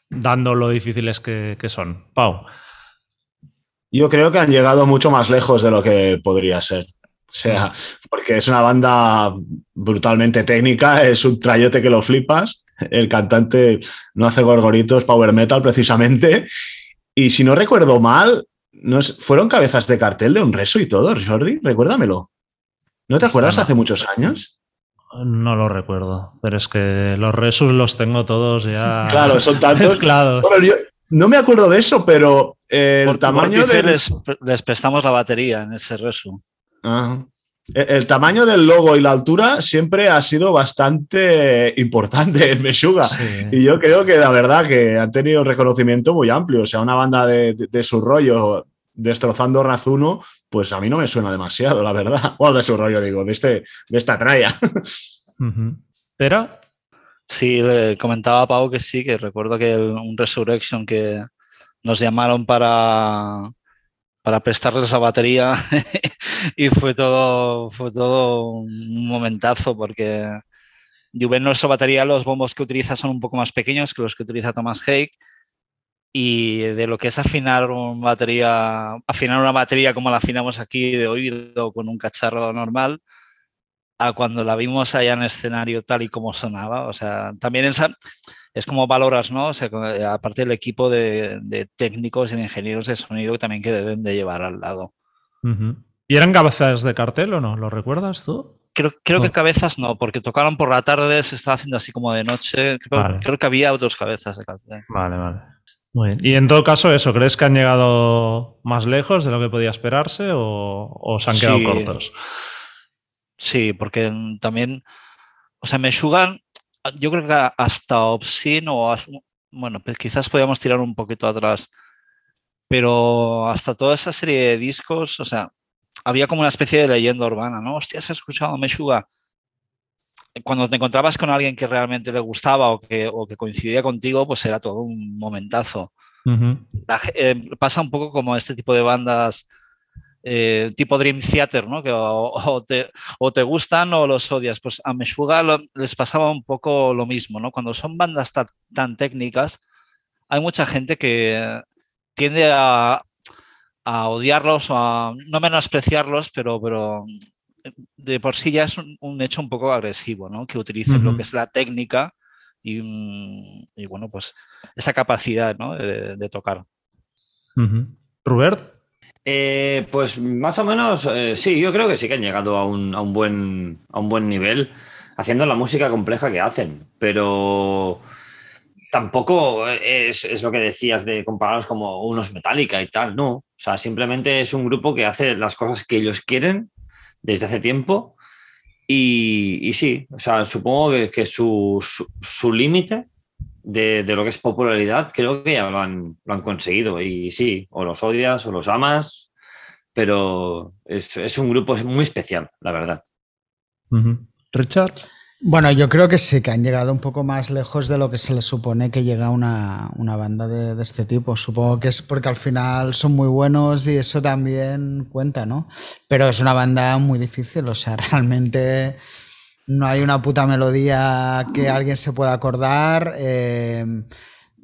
dando lo difíciles que, que son? Pau. Yo creo que han llegado mucho más lejos de lo que podría ser. O sea, porque es una banda brutalmente técnica, es un trayote que lo flipas. El cantante no hace gorgoritos, power metal precisamente. Y si no recuerdo mal, no es, fueron cabezas de cartel de un reso y todo, Jordi, recuérdamelo. ¿No te acuerdas No. hace muchos años? No lo recuerdo, pero es que los resus los tengo todos ya Claro, son tantos. mezclados. Bueno, yo no me acuerdo de eso, pero el Por tamaño del... les, les prestamos la batería en ese resu. Ah. El, el tamaño del logo y la altura siempre ha sido bastante importante en Meshuga. Sí. Y yo creo que la verdad que han tenido un reconocimiento muy amplio. O sea, una banda de, de- de su rollo destrozando Razuno, pues a mí no me suena demasiado, la verdad. O de su rollo, digo, de, este, de esta tralla. Ujú. ¿Pero? Sí, le comentaba a Pau que sí, que recuerdo que el- un Resurrection que nos llamaron para, para prestarles la batería y fue todo, fue todo un momentazo porque Juven nuestra batería, los bombos que utiliza son un poco más pequeños que los que utiliza Thomas Hake y de lo que es afinar una batería, afinar una batería como la afinamos aquí de oído con un cacharro normal, a cuando la vimos allá en escenario tal y como sonaba. O sea, también esa, es como valoras, ¿no? O sea, eh, aparte del equipo de, de técnicos y de ingenieros de sonido que también que deben de llevar al lado. ¿Y eran cabezas de cartel o no? ¿Lo recuerdas tú? Creo, creo que cabezas no, porque tocaron por la tarde, se estaba haciendo así como de noche. Creo, Vale. creo que había otras cabezas de cartel. Vale, vale. Muy bien. Y en todo caso, eso, ¿crees que han llegado más lejos de lo que podía esperarse o, o se han quedado Sí. cortos? Sí, porque también, o sea, Meshuggah, yo creo que hasta Obscene o hasta- bueno, pues quizás podíamos tirar un poquito atrás, pero hasta toda esa serie de discos, o sea, había como una especie de leyenda urbana, ¿no? Hostia, ¿has escuchado Meshuggah? Cuando te encontrabas con alguien que realmente le gustaba o que, o que coincidía contigo, pues era todo un momentazo. La eh, pasa un poco como este tipo de bandas eh, tipo Dream Theater, ¿no? Que o, o te, o te gustan o los odias. Pues a Meshuggah lo- les pasaba un poco lo mismo, ¿no? Cuando son bandas ta- tan técnicas, hay mucha gente que tiende a, a odiarlos o a no menospreciarlos, pero, pero de por sí ya es un, un hecho un poco agresivo, ¿no? Que utilicen lo que es la técnica y, mm, y, bueno, pues esa capacidad, ¿no? de, de tocar. Robert, Eh, pues más o menos, eh, sí, yo creo que sí que han llegado a un, a un buen, a un buen nivel haciendo la música compleja que hacen, pero tampoco es, es lo que decías de compararlos como unos Metallica y tal, no. O sea, simplemente es un grupo que hace las cosas que ellos quieren desde hace tiempo y, y sí, o sea, supongo que, que su, su, su límite de, de lo que es popularidad, creo que ya lo han, lo han conseguido. Y sí, o los odias o los amas, pero es, es un grupo muy especial, la verdad. Richard. Bueno, yo creo que sí, que han llegado un poco más lejos de lo que se les supone que llega una, una banda de, de este tipo. Supongo que es porque al final son muy buenos y eso también cuenta, ¿no? Pero es una banda muy difícil, o sea, realmente no hay una puta melodía que alguien se pueda acordar. eh,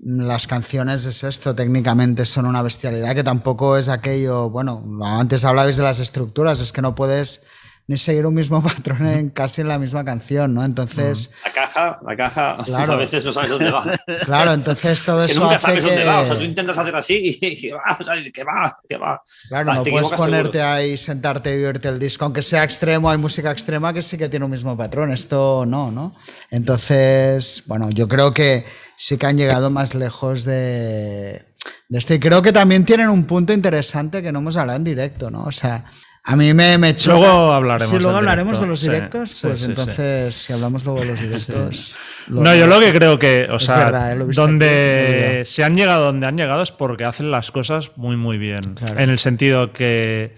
las canciones es esto, técnicamente son una bestialidad que tampoco es aquello, bueno, antes hablabais de las estructuras, es que no puedes ni seguir un mismo patrón en casi en la misma canción, ¿no? Entonces... La caja, la caja, Claro. a veces no sabes dónde va. Claro, entonces todo que eso nunca hace sabes que... dónde va. O sea, tú intentas hacer así y que va, o sea, que va, que va. Claro, Va, no te puedes ponerte seguro. ahí, sentarte y oírte el disco, aunque sea extremo, hay música extrema que sí que tiene un mismo patrón, esto no, ¿no? Entonces, bueno, yo creo que sí que han llegado más lejos de, de esto y creo que también tienen un punto interesante que no hemos hablado en directo, ¿no? O sea, a mí me, me choca- Luego hablaremos Sí, luego hablaremos de los directos, sí, pues sí, sí. entonces, si hablamos luego de los directos... lo- No, yo lo que creo que, o Es sea, verdad, eh, aquí, donde se han llegado donde han llegado es porque hacen las cosas muy, muy bien. Claro. En el sentido que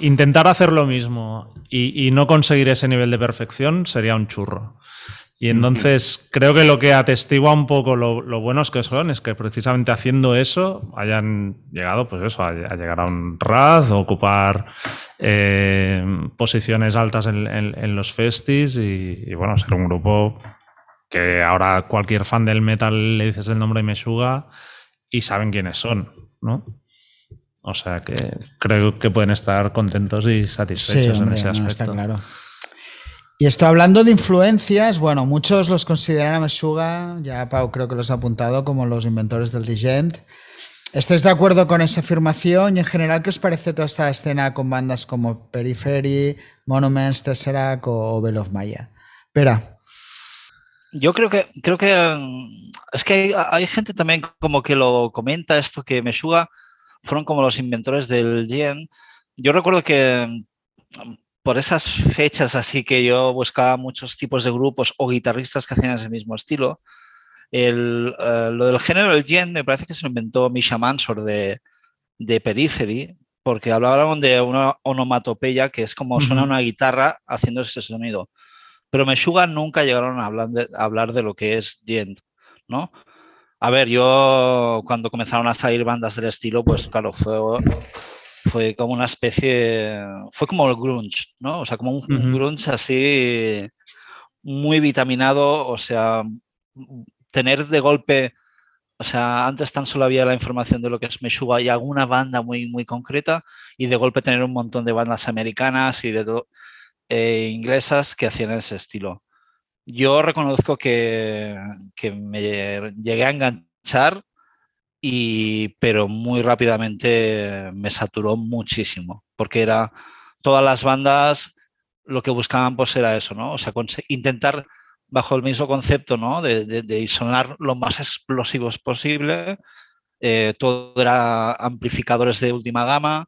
intentar hacer lo mismo y, y no conseguir ese nivel de perfección sería un churro. Y entonces creo que lo que atestigua un poco lo, lo buenos que son es que precisamente haciendo eso hayan llegado, pues eso, a, a llegar a un RAZ, ocupar eh, posiciones altas en, en- en los festis y, y, bueno, ser un grupo que ahora cualquier fan del metal le dices el nombre de Meshuga y saben quiénes son, ¿no? O sea que creo que pueden estar contentos y Sí, satisfechos hombre, en ese no, aspecto. está claro. Y esto hablando de influencias, bueno, muchos los consideran a Meshuga, ya Pau creo que los ha apuntado como los inventores del Digent. ¿Estáis de acuerdo con esa afirmación? Y en general, ¿qué os parece toda esta escena con bandas como Periphery, Monuments, Tesseract o Bell of Maya? Espera, Yo creo que, creo que mm, es que hay, hay gente también como que lo comenta esto que Meshuga fueron como los inventores del Gen. Yo recuerdo que mm, por esas fechas así que yo buscaba muchos tipos de grupos o guitarristas que hacían ese mismo estilo. El, eh, lo del género del Gen me parece que se lo inventó Misha Mansor de, de Periphery, porque hablaban de una onomatopeya que es como suena una guitarra haciendo ese sonido pero Meshuga nunca llegaron a hablar de, a hablar de lo que es gent, ¿no? A ver, yo cuando comenzaron a salir bandas del estilo, pues claro, fue, fue como una especie, fue como el grunge, ¿no? O sea, como un, grunge así muy vitaminado, o sea, tener de golpe, o sea, antes tan solo había la información de lo que es Meshuga y alguna banda muy, muy concreta, y de golpe tener un montón de bandas americanas y de todo eh, inglesas que hacían ese estilo. Yo reconozco que, que me llegué a enganchar, y, pero muy rápidamente me saturó muchísimo, porque era todas las bandas lo que buscaban pues era eso, ¿no? O sea, intentar bajo el mismo concepto, ¿no? De, de- de sonar lo más explosivos posible. eh, todo era amplificadores de última gama,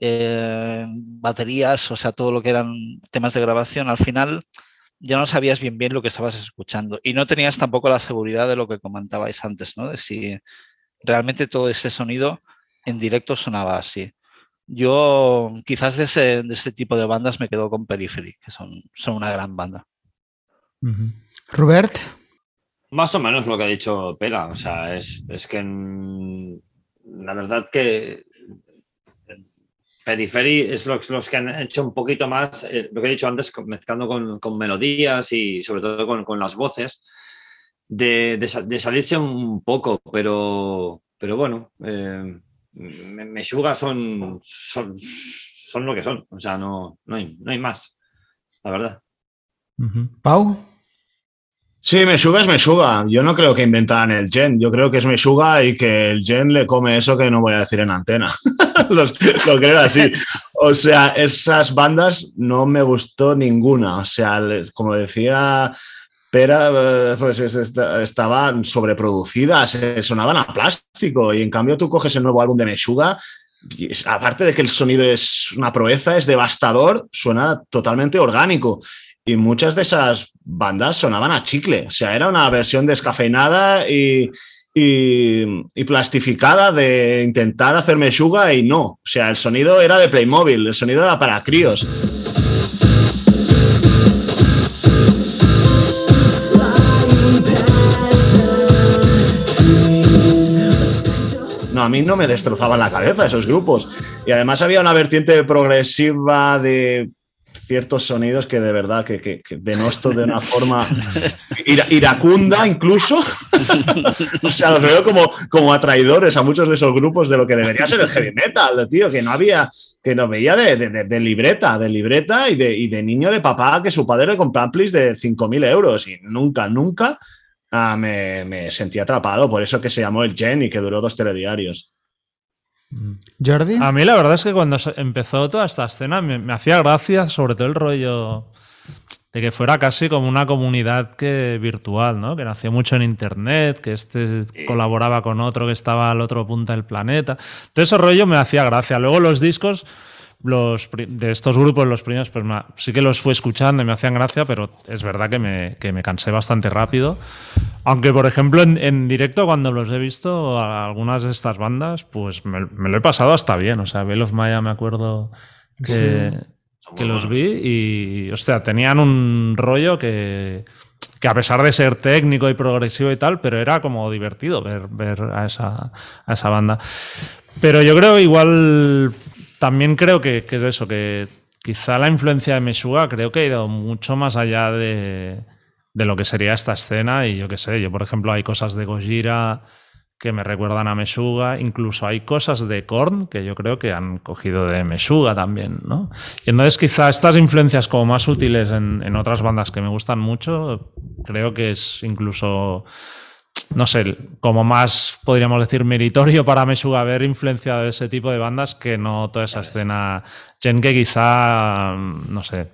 eh, baterías, o sea, todo lo que eran temas de grabación. Al final ya no sabías bien bien lo que estabas escuchando y no tenías tampoco la seguridad de lo que comentabais antes, ¿no? De si realmente todo ese sonido en directo sonaba así. Yo quizás de ese, de ese tipo de bandas me quedo con Periphery, que son, son una gran banda. Ujú. Robert. Más o menos lo que ha dicho Pela. O sea, es, es que la verdad que Periphery es los, los que han hecho un poquito más, eh, lo que he dicho antes, mezclando con, con melodías y sobre todo con, con las voces, de, de sa- de salirse un poco, pero, pero bueno, eh, Me- Meshuga son, son, son lo que son. O sea, no, no, hay, no hay más, la verdad. Pau. Sí, Meshuga es Meshuga. Yo no creo que inventaran el gen. Yo creo que es Meshuga y que el gen le come eso que no voy a decir en antena. Los- lo creo así. O sea, esas bandas no me gustó ninguna. O sea, les- como decía Pera, eh, pues es- esta- estaban sobreproducidas, eh, sonaban a plástico. Y en cambio tú coges el nuevo álbum de Meshuga. y aparte de que el sonido es una proeza, es devastador, suena totalmente orgánico. Y muchas de esas bandas sonaban a chicle. O sea, era una versión descafeinada y, y, y plastificada de intentar hacer Meshuga y no. O sea, el sonido era de Playmobil, el sonido era para críos. A mí no me destrozaban la cabeza esos grupos. Y además había una vertiente progresiva de ciertos sonidos que de verdad que, que, que denosto de una forma ira- iracunda incluso. o sea, los veo como, como atraidores a muchos de esos grupos de lo que debería ser el heavy metal, tío, que no había, que nos veía de, de- de- de libreta, de libreta y de, y de niño de papá que su padre le compró amplis de 5.000 euros y nunca, nunca ah, me, me sentí atrapado, por eso que se llamó el Gen y que duró dos telediarios. Jordi. A mí la verdad es que cuando empezó toda esta escena me, me hacía gracia sobre todo el rollo de que fuera casi como una comunidad que virtual, ¿no? Que nació mucho en internet, que este colaboraba con otro que estaba al otro punta del planeta. Todo ese rollo me hacía gracia. Luego los discos los de estos grupos, los primeros, pues me- sí que los fui escuchando y me hacían gracia, pero es verdad que me, que me cansé bastante rápido. Aunque, por ejemplo, en, en directo, cuando los he visto, a algunas de estas bandas, pues me, me lo he pasado hasta bien. O sea, Veil of Maya me acuerdo que, Son que los vi y, hostia, tenían un rollo que, que a pesar de ser técnico y progresivo y tal, pero era como divertido ver, ver a, esa, a esa banda. Pero yo creo igual, también creo que, es eso, que quizá la influencia de Meshuga creo que ha ido mucho más allá de, de lo que sería esta escena y yo qué sé, yo por ejemplo hay cosas de Gojira que me recuerdan a Meshuga, incluso hay cosas de Korn que yo creo que han cogido de Meshuga también, ¿no? Y entonces quizá estas influencias como más útiles en otras bandas que me gustan mucho, creo que es incluso no sé, como más, podríamos decir, meritorio para Meshuga haber influenciado ese tipo de bandas que no toda esa escena Gen que quizá, mm, no sé,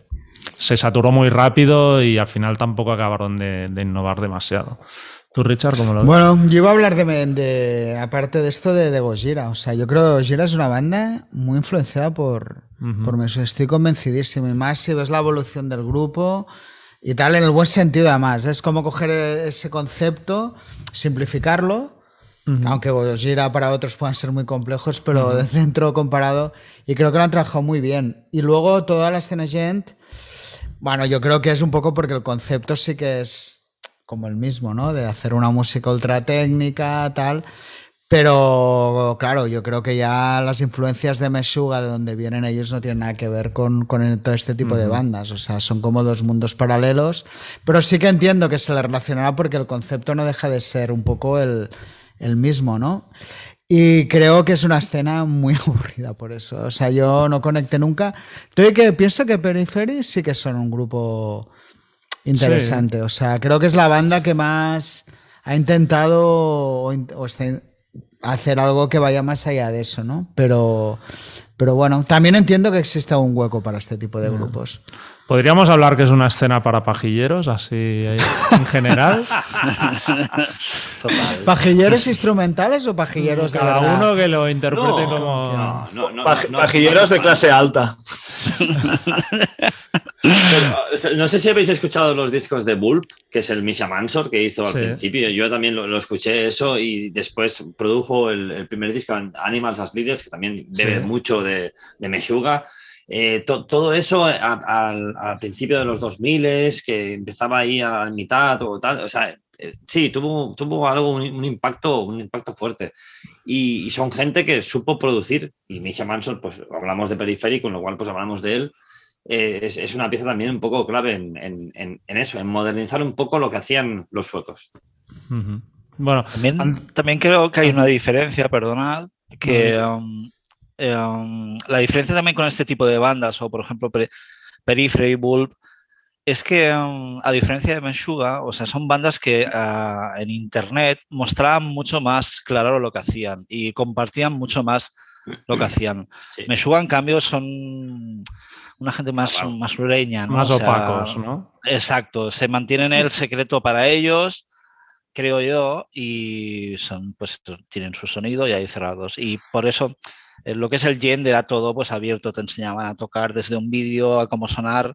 se saturó muy rápido y al final tampoco acabaron de, de innovar demasiado. ¿Tú, Richard, cómo lo ves? Bueno, yo iba a hablar de, de- aparte de esto de, de Gojira. O sea, yo creo que Gojira es una banda muy influenciada por, por Meshuggah. Estoy convencidísimo. Y más si ves la evolución del grupo y tal, en el buen sentido además. Es como coger ese concepto, simplificarlo. Aunque Gojira para otros puedan ser muy complejos, pero de dentro comparado. Y creo que lo han trabajado muy bien. Y luego toda la escena Gent. Bueno, yo creo que es un poco porque el concepto sí que es como el mismo, ¿no? De hacer una música ultra técnica, tal. Pero claro, yo creo que ya las influencias de Meshuga, de donde vienen ellos, no tienen nada que ver con, con todo este tipo de bandas. O sea, son como dos mundos paralelos. Pero sí que entiendo que se le relacionará porque el concepto no deja de ser un poco el, el mismo, ¿no? Y creo que es una escena muy aburrida por eso. O sea, yo no conecté nunca. Estoy que pienso que Periphery sí que son un grupo interesante. O sea, creo que es la banda que más ha intentado o, o está hacer algo que vaya más allá de eso, ¿no? Pero, pero bueno, también entiendo que exista un hueco para este tipo de grupos. Podríamos hablar que es una escena para pajilleros, así en general. ¿Pajilleros instrumentales o pajilleros de Cada verdad? uno que lo interprete No, como. No, no, no, Paj- no, pajilleros no, de clase alta. Pero, no sé si habéis escuchado los discos de Bulb, que es el Misha Mansor que hizo al Sí. principio. Yo también lo, lo escuché eso y después produjo el, el primer disco Animals as Leaders, que también bebe Sí. mucho de, de Meshuga. Eh, to- todo eso al principio de los 2000 que empezaba ahí a mitad o tal, o sea, eh, sí, tuvo, tuvo algo, un, un impacto, un impacto fuerte. Y, y son gente que supo producir. Y Misha Manson, pues hablamos de Periphery, con lo cual pues hablamos de él. Eh, es, es una pieza también un poco clave en, en- en- en eso, en modernizar un poco lo que hacían los suecos. Ujú. Bueno, También, también creo que hay una diferencia, perdonad, que um, eh, um, la diferencia también con este tipo de bandas, o por ejemplo Pe- Periphery, Bulb, es que um, a diferencia de Meshuga, o sea, son bandas que ah, en internet mostraban mucho más claro lo que hacían y compartían mucho más lo que hacían. Sí. Meshuga, en cambio, son una gente más, Claro. más sureña, ¿no? más O sea, opacos, ¿no? Exacto, se mantienen el secreto para ellos, creo yo, y son, pues, tienen su sonido y ahí cerrados. Y por eso eh, lo que es el Yen era todo pues abierto, te enseñaban a tocar desde un vídeo a cómo sonar.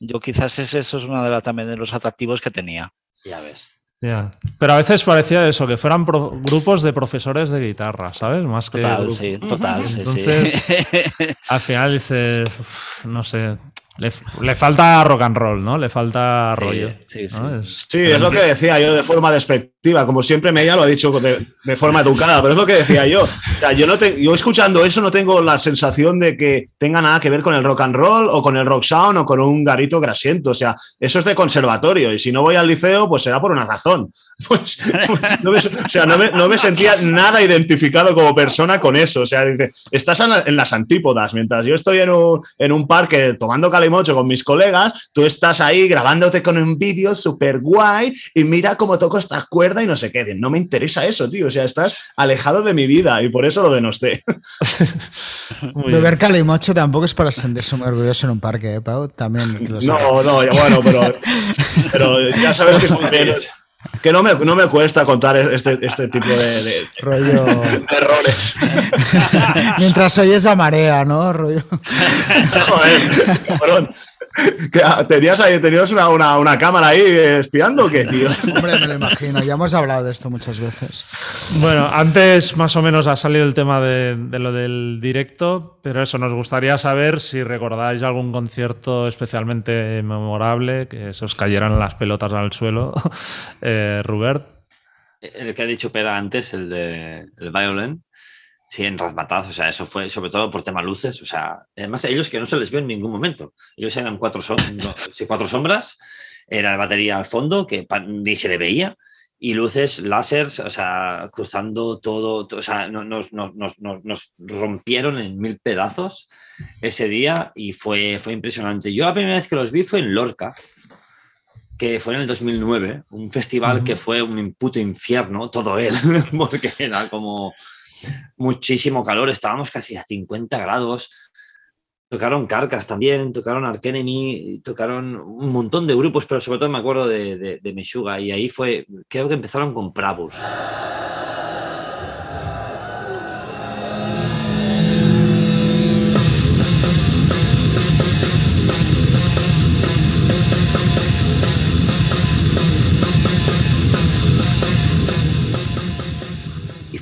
Yo quizás ese, eso es uno de, la, también de los atractivos que tenía. Ya ves. Ya. Pero a veces parecía eso, que fueran pro- grupos de profesores de guitarra, ¿sabes? Más que. Total, sí, total, sí, Entonces- sí. Al final dices, "Uf, no sé. Le, le, falta rock and roll, ¿no? Le falta rollo. Sí, sí, ¿no? Es, sí, es lo que decía yo de forma despectiva. Como siempre, Mella lo ha dicho de, de, forma educada, pero es lo que decía yo. O sea, yo, no te, yo escuchando eso no tengo la sensación de que tenga nada que ver con el rock and roll o con el rock sound o con un garito grasiento. O sea, eso es de conservatorio y si no voy al liceo, pues será por una razón. Pues, no me, o sea, no me, no me, sentía nada identificado como persona con eso. O sea, estás en las antípodas. Mientras yo estoy en un, en un parque tomando calimocho con mis colegas, tú estás ahí grabándote con un vídeo súper guay y mira cómo toco esta cuerda y no sé qué. No me interesa eso, tío. O sea, estás alejado de mi vida y por eso lo denosté. Beber calimocho tampoco es para sentirse muy orgulloso en un parque, ¿eh, Pau? También. no, no, ya, bueno, pero, pero ya sabes que es un que no me, no me cuesta contar este, este tipo de, de, Rollo... errores. Mientras oyes a marea, ¿no? Rollo. Joder, cabrón. ¿Que ¿Tenías, ahí, ¿Tenías una, una, una, cámara ahí espiando o qué, tío? Hombre, me lo imagino. Ya hemos hablado de esto muchas veces. Bueno, antes más o menos ha salido el tema de, de lo del directo, pero eso, nos gustaría saber si recordáis algún concierto especialmente memorable, que se os cayeran las pelotas al suelo. eh, Rubert. El que ha dicho Pera antes, el de el Violent. Sí, en Rasmataz, o sea, eso fue sobre todo por tema luces, o sea, además ellos que no se les vio en ningún momento, ellos eran cuatro, sombras, era la batería al fondo que ni se le veía, y luces, láseres, o sea, cruzando todo, o sea, nos, nos, rompieron en mil pedazos ese día y fue, fue impresionante. Yo la primera vez que los vi fue en Lorca, que fue en el 2009, un festival uh -huh. que fue un puto infierno, todo él, porque era como muchísimo calor, estábamos casi a 50 grados. Tocaron Carcas también, tocaron Arkenemy, tocaron un montón de grupos, pero sobre todo me acuerdo de, de, de Meshuga y ahí fue, creo que empezaron con Pravus.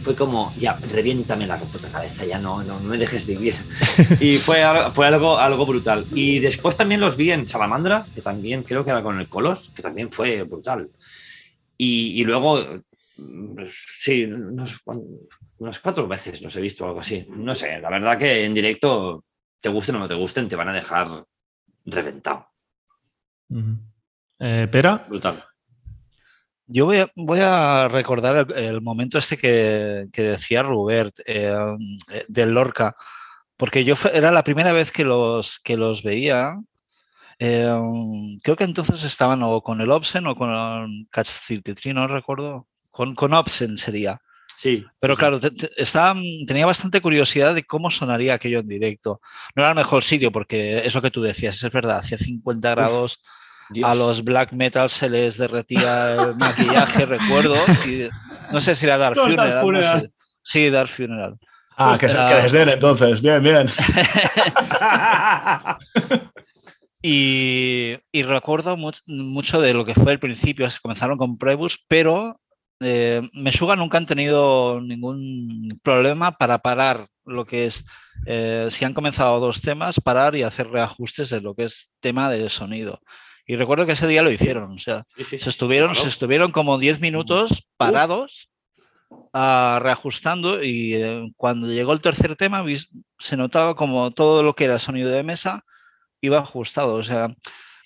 Fue como, ya, reviéntame la puta cabeza, ya no, no, no me dejes vivir. y fue, fue algo, algo brutal. Y después también los vi en Salamandra, que también creo que era con el Colos, que también fue brutal. Y, y luego, pues, sí, unos, unas cuatro veces los he visto, algo así. No sé, la verdad que en directo, te gusten o no te gusten, te van a dejar reventado. Uh -huh. eh, ¿Pera? Brutal. Yo voy a, voy a recordar el, el, momento este que, que decía Robert eh, del Lorca, porque yo fue, era la primera vez que los, que los veía. Eh, creo que entonces estaban o con el Obsen o con Catch 33, no recuerdo. Con, con Obsen sería. Sí. Pero sí. claro, te, te, estaba, tenía bastante curiosidad de cómo sonaría aquello en directo. No era el mejor sitio, porque eso que tú decías, es verdad, hacía 50 grados. Uf. Dios. A los black metal se les derretía el maquillaje, recuerdo. Y, no sé si era Dark Funeral. Dark Funeral. No sé. Sí, Dark Funeral. Ah, que, uh, que les den entonces. Bien, bien. y, y, recuerdo mucho, mucho, de lo que fue el principio. Se comenzaron con Prebus, pero eh, Meshuga nunca han tenido ningún problema para parar lo que es, eh, si han comenzado dos temas, parar y hacer reajustes en lo que es tema de sonido. Y recuerdo que ese día lo hicieron, o sea, sí, sí, se, estuvieron, claro. se estuvieron como 10 minutos parados uh, reajustando y eh, cuando llegó el tercer tema se notaba como todo lo que era sonido de mesa iba ajustado, o sea,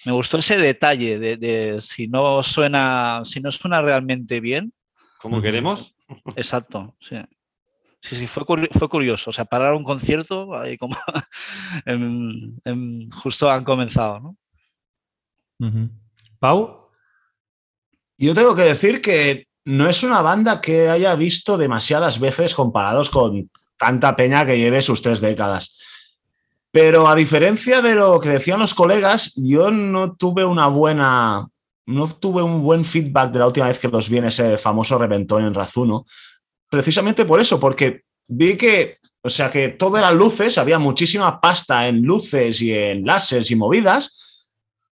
me gustó ese detalle de, de si no suena, si no suena realmente bien. Como queremos. Exacto, sí. Sí, sí, fue, fue curioso. O sea, parar un concierto ahí como en, en, justo han comenzado, ¿no? Uh -huh. Pau. Yo tengo que decir que no es una banda que haya visto demasiadas veces comparados con tanta peña que lleve sus tres décadas. Pero a diferencia de lo que decían los colegas, yo no tuve una buena. No tuve un buen feedback de la última vez que los vi en ese famoso reventón en Razuno. Precisamente por eso, porque vi que, o sea, que todo eran luces, había muchísima pasta en luces y en láseres y movidas,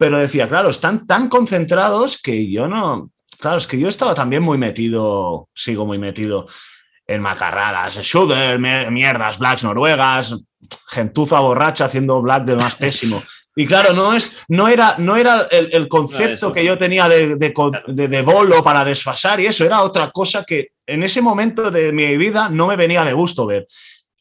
pero decía, claro, están tan concentrados que yo no. Claro, es que yo estaba también muy metido, sigo muy metido en macarradas, shooter, mierdas, blacks noruegas, gentuza borracha haciendo black del más pésimo. Y claro, no, es, no era, no era el, el concepto que yo tenía de, de, de- de bolo para desfasar y eso, era otra cosa que en ese momento de mi vida no me venía de gusto ver.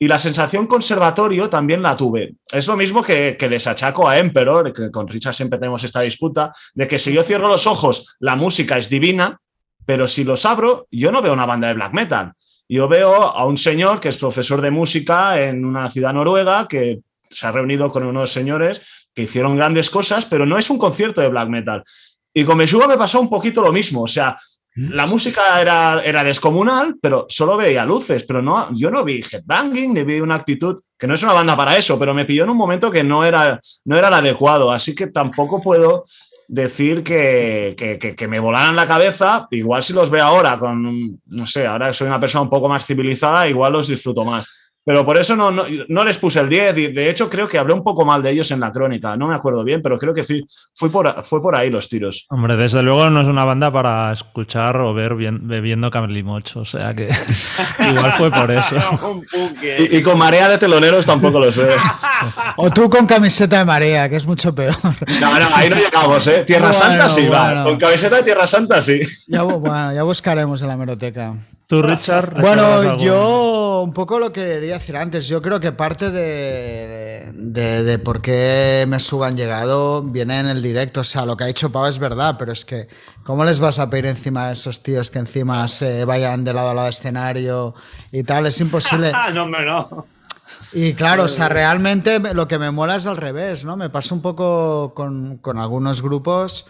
Y la sensación conservatorio también la tuve. Es lo mismo que, que les achaco a Emperor, que con Richard siempre tenemos esta disputa, de que si yo cierro los ojos, la música es divina, pero si los abro, yo no veo una banda de black metal. Yo veo a un señor que es profesor de música en una ciudad noruega que se ha reunido con unos señores que hicieron grandes cosas, pero no es un concierto de black metal. Y con Meshuga me pasó un poquito lo mismo. O sea, la música era, era descomunal, pero solo veía luces, pero no, yo no vi headbanging, ni vi una actitud, que no es una banda para eso, pero me pilló en un momento que no era, no era el adecuado, así que tampoco puedo decir que, que, que- que me volaran la cabeza, igual si los veo ahora con, no sé, ahora soy una persona un poco más civilizada, igual los disfruto más. Pero por eso no, no, no les puse el 10 y de hecho creo que hablé un poco mal de ellos en la crónica, no me acuerdo bien, pero creo que fui, fui por, fue por ahí los tiros. Hombre, desde luego no es una banda para escuchar o ver bien, bebiendo Camelimocho, o sea que igual fue por eso. Y, y con marea de teloneros tampoco los veo. O tú con camiseta de marea, que es mucho peor. No, no, ahí no llegamos, ¿eh? Tierra Bueno, Santa sí, va. bueno. Con camiseta de Tierra Santa sí. Ya, bueno, ya buscaremos en la meroteca. ¿Tú, Richard? Bueno, algo? Un poco lo que quería decir antes, yo creo que parte de, de, de- de por qué me suban llegado viene en el directo, o sea, lo que ha dicho Pau es verdad, pero es que ¿cómo les vas a pedir encima a esos tíos que encima se vayan de lado a lado del escenario y tal? Es imposible. Ah, no, hombre, no. Y claro, o sea, realmente me- lo que me mola es al revés, ¿no? Me pasa un poco con, con algunos grupos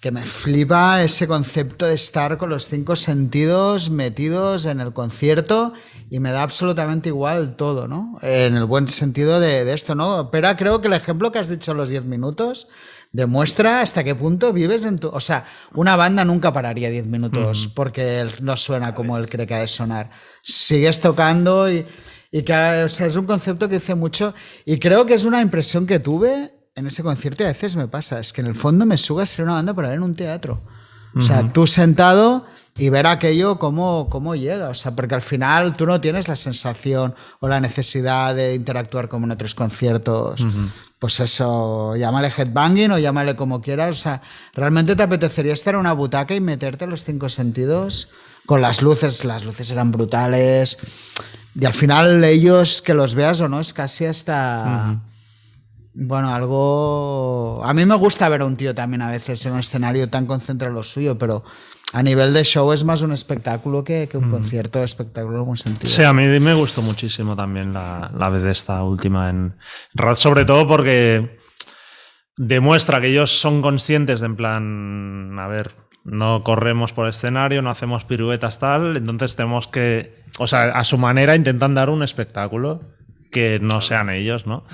que me flipa ese concepto de estar con los cinco sentidos metidos en el concierto y me da absolutamente igual todo, ¿no? En el buen sentido de, de esto, ¿no? Pero creo que el ejemplo que has dicho los 10 minutos demuestra hasta qué punto vives en tu... O sea, una banda nunca pararía 10 minutos porque no suena como él cree que ha de sonar. Sigues tocando y, y que, o sea, es un concepto que dice mucho y creo que es una impresión que tuve en ese concierto y a veces me pasa, es que en el fondo me suga ser una banda para ver en un teatro. O sea, tú sentado y ver aquello cómo, cómo llega. O sea, porque al final tú no tienes la sensación o la necesidad de interactuar como en otros conciertos. Pues eso, llámale headbanging o llámale como quieras. O sea, realmente te apetecería estar en una butaca y meterte los cinco sentidos con las luces. Las luces eran brutales. Y al final ellos, que los veas o no, es casi hasta... Bueno, algo... A mí me gusta ver a un tío también a veces en un escenario tan concentrado en lo suyo, pero a nivel de show es más un espectáculo que, que un concierto de espectáculo en algún sentido. Sí, a mí me gustó muchísimo también la, la vez de esta última en Rad, sobre todo porque demuestra que ellos son conscientes de en plan, a ver, no corremos por escenario, no hacemos piruetas tal, entonces tenemos que, o sea, a su manera intentan dar un espectáculo que no sean ellos, ¿no?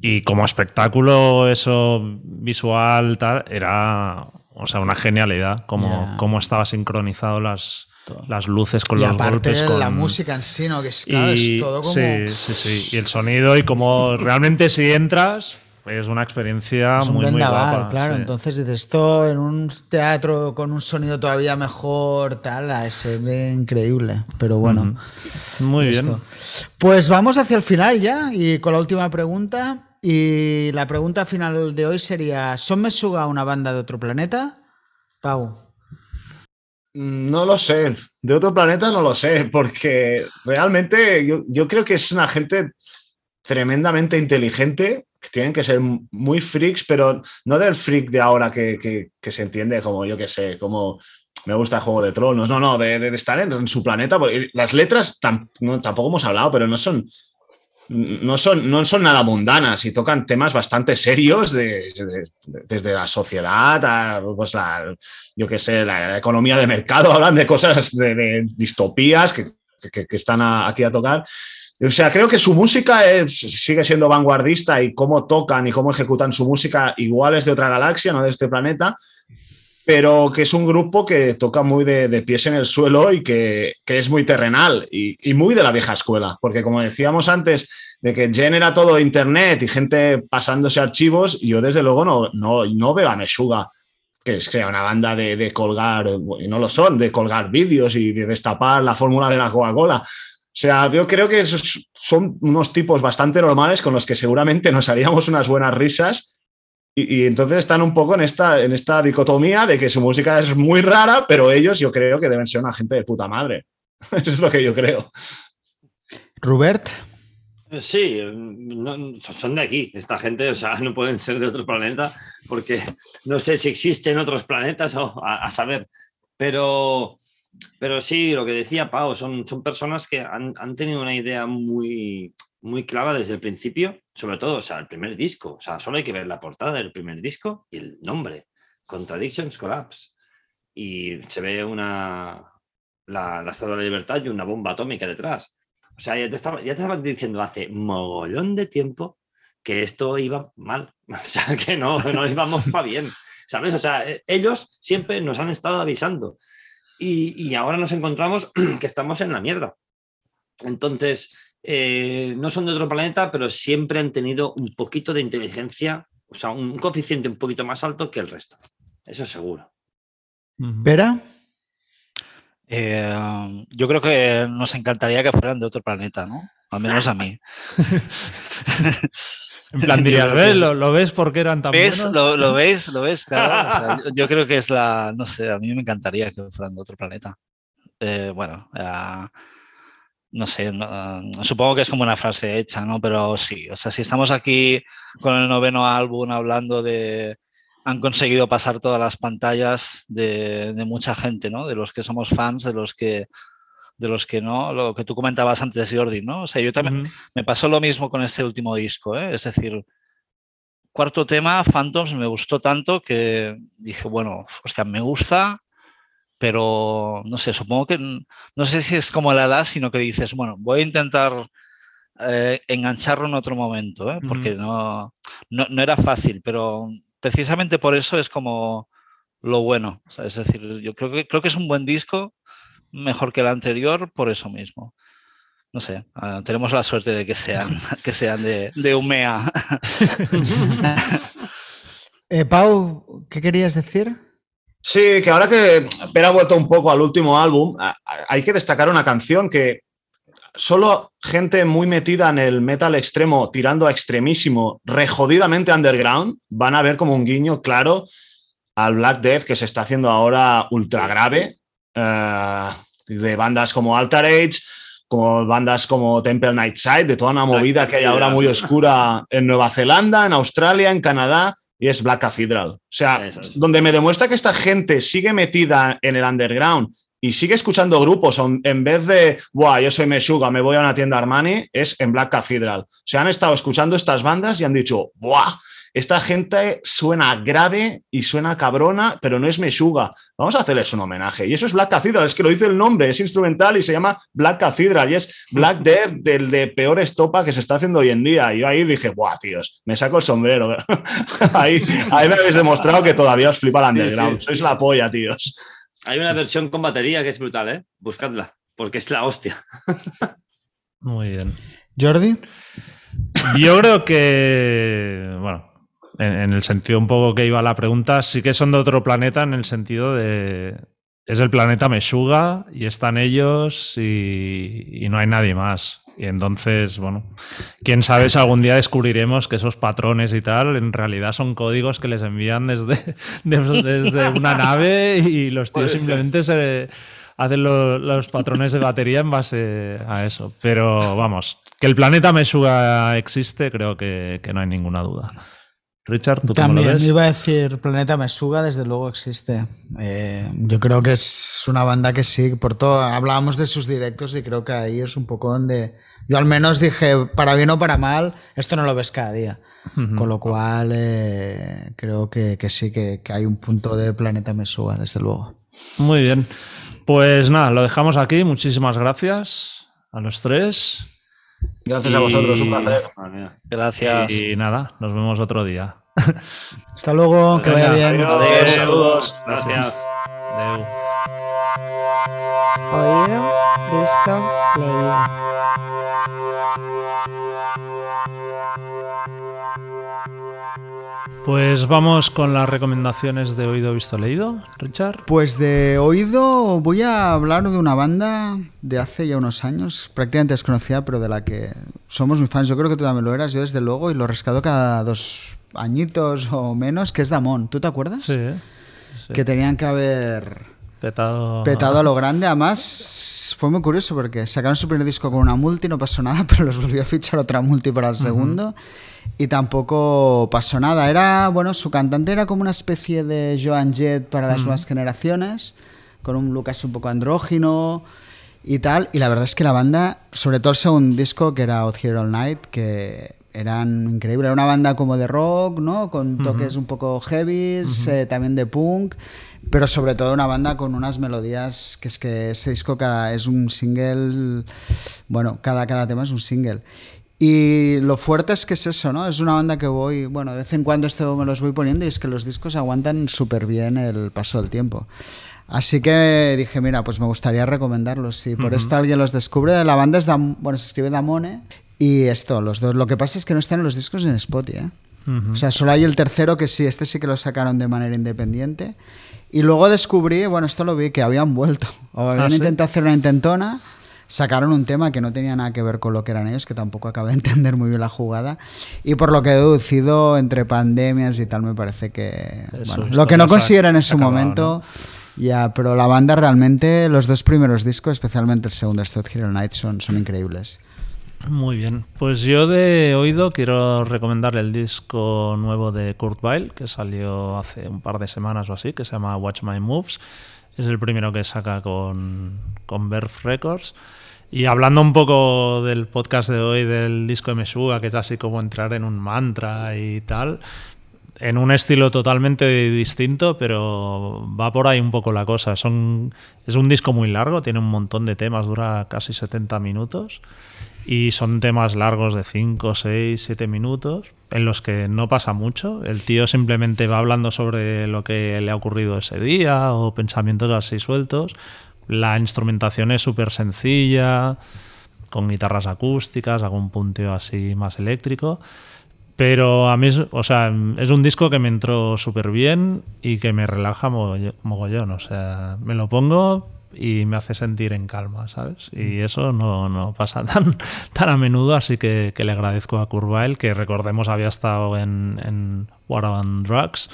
Y como espectáculo, eso visual, tal, era, o sea, una genialidad, como, Ya. como estaba sincronizado las, las luces con y los aparte golpes. Con... la música en sí, ¿no? Que es, claro, Y- es todo como... Sí, sí, sí. Y el sonido y como realmente si entras, es una experiencia Es un muy, muy guapa. claro. sí. Entonces dices, esto en un teatro con un sonido todavía mejor, tal, ser increíble. Pero bueno. Muy bien. Pues vamos hacia el final ya y con la última pregunta. Y la pregunta final de hoy sería: ¿Son Mesuga una banda de otro planeta? Pau. No lo sé. De otro planeta no lo sé, porque realmente yo, yo creo que es una gente tremendamente inteligente, tienen que ser muy freaks, pero no del freak de ahora que, que- se entiende como, yo qué sé, como me gusta Juego de Tronos, no, no, de, de estar en, su planeta. Las letras tam- no, tampoco hemos hablado, pero no son, no son, no son nada mundanas y tocan temas bastante serios de- de- de- desde la sociedad pues la, yo qué sé, la economía de mercado, hablan de cosas, de, distopías que, que- están aquí a tocar. O sea, creo que su música es- sigue siendo vanguardista y cómo tocan y cómo ejecutan su música igual es de otra galaxia, no de este planeta, pero que es un grupo que toca muy de, de pies en el suelo y que, que es muy terrenal y, y muy de la vieja escuela, porque como decíamos antes, de que genera todo internet y gente pasándose archivos, yo desde luego no, no, no veo a Meshuga que es que una banda de, de colgar, y no lo son, de colgar vídeos y de destapar la fórmula de la Coca-Cola. O sea, yo creo que esos son unos tipos bastante normales con los que seguramente nos haríamos unas buenas risas Y, y entonces están un poco en esta, en esta dicotomía de que su música es muy rara, pero ellos yo creo que deben ser una gente de puta madre. Eso es lo que yo creo. Robert, Sí, no- son de aquí, esta gente, o sea, no pueden ser de otro planeta, porque no sé si existen otros planetas o a, a saber, pero, pero sí, lo que decía Pau, son, son personas que han, han tenido una idea muy, muy clara desde el principio, sobre todo, o sea, el primer disco, o sea, solo hay que ver la portada del primer disco y el nombre, Contradictions Collapse, y se ve una, la, la Estatua de la Libertad y una bomba atómica detrás. O sea, ya te, estaba, ya te estaban diciendo hace mogollón de tiempo que esto iba mal. O sea, que no, no íbamos para bien. ¿Sabes? O sea, ellos siempre nos han estado avisando. Y, y ahora nos encontramos que estamos en la mierda. Entonces, eh, no son de otro planeta, pero siempre han tenido un poquito de inteligencia, o sea, un coeficiente un poquito más alto que el resto. Eso seguro. Vera, Eh, yo creo que nos encantaría que fueran de otro planeta, ¿no? Al menos a mí. En plan, dirías, ¿ves? ¿Lo, lo ves porque eran tan ¿Ves? buenos? ¿Lo, lo ves? ¿Lo ves? Claro. O sea, yo- creo que es la. No sé, a mí me encantaría que fueran de otro planeta. Eh, bueno, ya, no sé, no- supongo que es como una frase hecha, ¿no? Pero sí, o sea, si estamos aquí con el noveno álbum hablando de. Han conseguido pasar todas las pantallas de, de mucha gente, ¿no? De los que somos fans, de los que. De los que no, lo que tú comentabas antes, Jordi, ¿no? O sea, yo también, me pasó lo mismo con este último disco, ¿eh? es decir, cuarto tema, Phantoms, me gustó tanto que dije, bueno, hostia, me gusta, pero no sé, supongo que, no sé si es como la edad, sino que dices, bueno, voy a intentar eh, engancharlo en otro momento, ¿eh? porque no, no, no era fácil, pero precisamente por eso es como lo bueno, o sea, es decir, yo creo que, creo que es un buen disco, mejor que el anterior, por eso mismo no sé, ah, tenemos la suerte de que sean, que sean de, de Umea. Eh, Pau, ¿qué querías decir? Sí, que ahora que Pera ha vuelto un poco al último álbum, hay que destacar una canción que solo gente muy metida en el metal extremo, tirando a extremísimo, rejodidamente underground, van a ver como un guiño claro al Black Death que se está haciendo ahora ultra grave, eh, de bandas como Altar Age, como bandas como Temple Nightside, de toda una Black movida que hay ahora muy oscura en Nueva Zelanda, en Australia, en Canadá, y es Black Cathedral. O sea, es. donde me demuestra que esta gente sigue metida en el underground y sigue escuchando grupos en vez de, Buah, yo soy Meshuga, me voy a una tienda Armani, es en Black Cathedral. O sea, han estado escuchando estas bandas y han dicho, Buah, esta gente suena grave y suena cabrona, pero no es Meshuga. Vamos a hacerles un homenaje. Y eso es Black Cathedral, es que lo dice el nombre, es instrumental y se llama Black Cathedral y es Black Death del de peor estopa que se está haciendo hoy en día. Y yo ahí dije, buah, tíos, me saco el sombrero. ahí, ahí me habéis demostrado que todavía os flipa el Sí, underground. sí. Sois la polla, tíos. Hay una versión con batería que es brutal, ¿eh? Buscadla, porque es la hostia. Muy bien. Jordi, Yo creo que, bueno, en, en el sentido un poco que iba la pregunta, sí que son de otro planeta en el sentido de... Es el planeta Meshuga y están ellos y, y no hay nadie más. Y entonces, bueno, quién sabe si algún día descubriremos que esos patrones y tal en realidad son códigos que les envían desde, desde, desde una nave y los tíos ser. simplemente se hacen lo- los patrones de batería en base a eso. Pero vamos, que el planeta Meshuga existe, creo que, que no hay ninguna duda. Richard, ¿tú cómo lo también ves? iba a decir Planeta Mesuga, desde luego existe. Eh, yo creo que es una banda que sí, por todo, hablábamos de sus directos y creo que ahí es un poco donde yo al menos dije, para bien o para mal, esto no lo ves cada día. Con lo cual, eh, creo que, que sí, que, que hay un punto de Planeta Mesuga, desde luego. Muy bien. Pues nada, lo dejamos aquí. Muchísimas gracias a los tres. Gracias Y- a vosotros, un placer. Gracias. Y nada, nos vemos otro día. Hasta luego, que vaya bien. Adiós, saludos. Gracias. Adeu. Oído, visto, leído. Pues vamos con las recomendaciones de Oído Visto Leído, Richard. Pues de oído voy a hablar de una banda de hace ya unos años, prácticamente desconocida, pero de la que somos muy fans. Yo creo que tú también lo eras, yo desde luego, y lo rescato cada dos añitos o menos, que es Damon. ¿Tú te acuerdas? Sí, sí. Que tenían que haber petado. petado a lo grande. Además, fue muy curioso porque sacaron su primer disco con una multi, no pasó nada, pero los volvió a fichar otra multi para el segundo. Y tampoco pasó nada. Era, bueno, su cantante era como una especie de Joan Jett para las nuevas generaciones, con un look así un poco andrógino y tal. Y la verdad es que la banda, sobre todo el segundo disco, que era Out Here All Night, que eran increíbles. Era una banda como de rock, ¿no? Con toques un poco heavies, eh, también de punk, pero sobre todo una banda con unas melodías que es que ese disco cada, es un single, bueno, cada, cada tema es un single. Y lo fuerte es que es eso, ¿no? Es una banda que voy, bueno, de vez en cuando esto me los voy poniendo y es que los discos aguantan súper bien el paso del tiempo. Así que dije, mira, pues me gustaría recomendarlos. Si por esto alguien los descubre, la banda es, Dam- bueno, se escribe Damone y esto, los dos. Lo que pasa es que no están en los discos en Spotify, ¿eh? O sea, solo hay el tercero que sí, este sí que lo sacaron de manera independiente. Y luego descubrí, bueno, esto lo vi, que habían vuelto. O habían ¿sí? intentado hacer una intentona. Sacaron un tema que no tenía nada que ver con lo que eran ellos, que tampoco acabé de entender muy bien la jugada. Y por lo que he deducido, entre pandemias y tal, me parece que. Eso, bueno, esto lo que no consiguieron en su acabado, momento. Ya, pero la banda realmente, los dos primeros discos, especialmente el segundo, Stud Hero Night, son, son increíbles. Muy bien. Pues yo de oído quiero recomendar el disco nuevo de Kurt Weill, que salió hace un par de semanas o así, que se llama Watch My Moves. Es el primero que saca con, con Records. Y hablando un poco del podcast de hoy, del disco de Meshuga, que es así como entrar en un mantra y tal, en un estilo totalmente distinto, pero va por ahí un poco la cosa. Es un disco muy largo, tiene un montón de temas, dura casi 70 minutos. Y son temas largos de 5, 6, 7 minutos, en los que no pasa mucho. El tío simplemente va hablando sobre lo que le ha ocurrido ese día o pensamientos así sueltos. La instrumentación es súper sencilla, con guitarras acústicas, algún punteo así más eléctrico. Pero a mí, o sea, es un disco que me entró súper bien y que me relaja mogoll- mogollón. O sea, me lo pongo y me hace sentir en calma, ¿sabes? Y eso no, no pasa tan, tan a menudo, así que, que le agradezco a Curvail, que recordemos había estado en, en War on Drugs,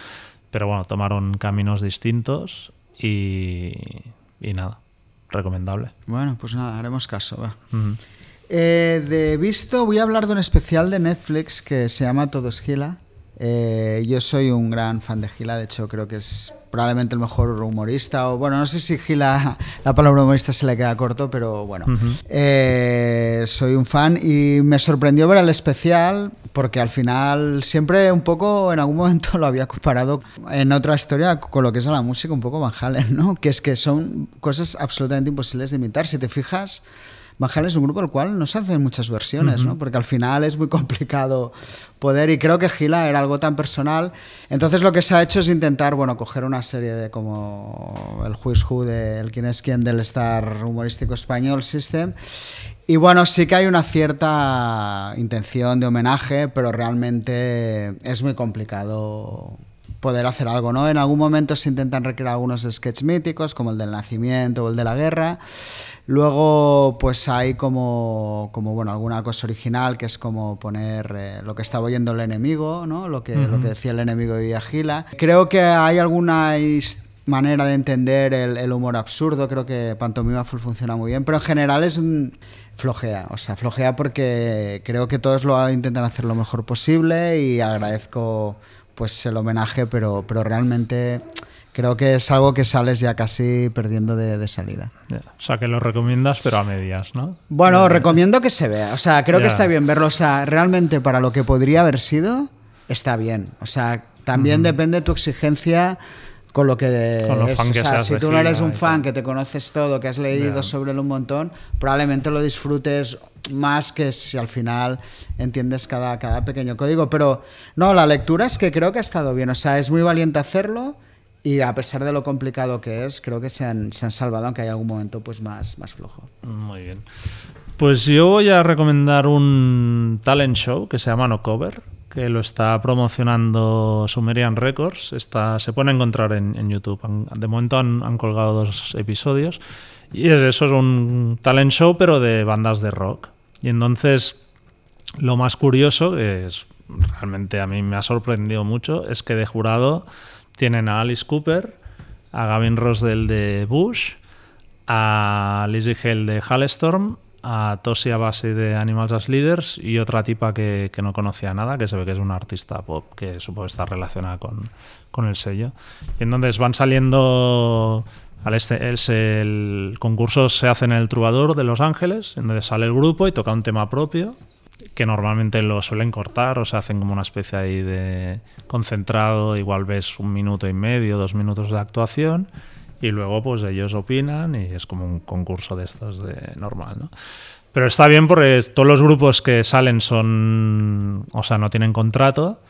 pero bueno, tomaron caminos distintos y, y nada, recomendable. Bueno, pues nada, haremos caso. Va. Eh, de visto, voy a hablar de un especial de Netflix que se llama Todo es Gila. Eh, yo soy un gran fan de Gila, de hecho creo que es probablemente el mejor humorista, o bueno, no sé si Gila, la palabra humorista se le queda corto, pero bueno, Eh, soy un fan y me sorprendió ver el especial porque al final siempre un poco en algún momento lo había comparado en otra historia con lo que es a la música un poco Van Halen, ¿no? Que es que son cosas absolutamente imposibles de imitar, si te fijas. Halen es un grupo del cual no se hacen muchas versiones, ¿no? Porque al final es muy complicado poder y creo que Gila era algo tan personal. Entonces lo que se ha hecho es intentar, bueno, coger una serie de como el Who's Who de el quién es quién del star humorístico español System. Y bueno, sí que hay una cierta intención de homenaje, pero realmente es muy complicado poder hacer algo, ¿no? En algún momento se intentan recrear algunos sketches míticos, como el del nacimiento o el de la guerra. Luego, pues hay como, como bueno, alguna cosa original que es como poner eh, lo que estaba oyendo el enemigo, ¿no? Lo que, lo que decía el enemigo y Agila. Creo que hay alguna manera de entender el, el humor absurdo, creo que Pantomima Full funciona muy bien, pero en general es un flojea, o sea, flojea porque creo que todos lo intentan hacer lo mejor posible y agradezco pues el homenaje, pero, pero realmente creo que es algo que sales ya casi perdiendo de, de salida. Ya, O sea, que lo recomiendas, pero a medias, ¿no? Bueno, recomiendo que se vea. O sea, creo Ya. que está bien verlo. O sea, realmente para lo que podría haber sido, está bien. O sea, también depende tu exigencia con lo que Con lo es. fan o que sea, si de tú no eres un fan que te conoces todo, que has leído Ya. sobre él un montón, probablemente lo disfrutes más que si al final entiendes cada, cada pequeño código. Pero no, la lectura es que creo que ha estado bien. O sea, es muy valiente hacerlo. Y a pesar de lo complicado que es, creo que se han, se han salvado, aunque hay algún momento pues más, más flojo. Muy bien. Pues yo voy a recomendar un talent show que se llama No Cover, que lo está promocionando Sumerian Records. Está, se puede encontrar en, en YouTube. De momento han, han colgado dos episodios. Y es, eso es un talent show, pero de bandas de rock. Y entonces, lo más curioso, que es realmente a mí me ha sorprendido mucho, es que de jurado tienen a Alice Cooper, a Gavin Rossdale de Bush, a Lizzie Hale de Halestorm, a Tosia Basi de Animals as Leaders y otra tipa que, que no conocía nada, que se ve que es una artista pop que supongo está relacionada con, con el sello. Y entonces van saliendo... Al este, es el concurso se hace en el Trubador de Los Ángeles, en donde sale el grupo y toca un tema propio, que normalmente lo suelen cortar o se hacen como una especie ahí de concentrado, igual ves un minuto y medio, dos minutos de actuación y luego pues ellos opinan y es como un concurso de estos de normal, ¿no? Pero está bien porque todos los grupos que salen son, o sea, no tienen contrato.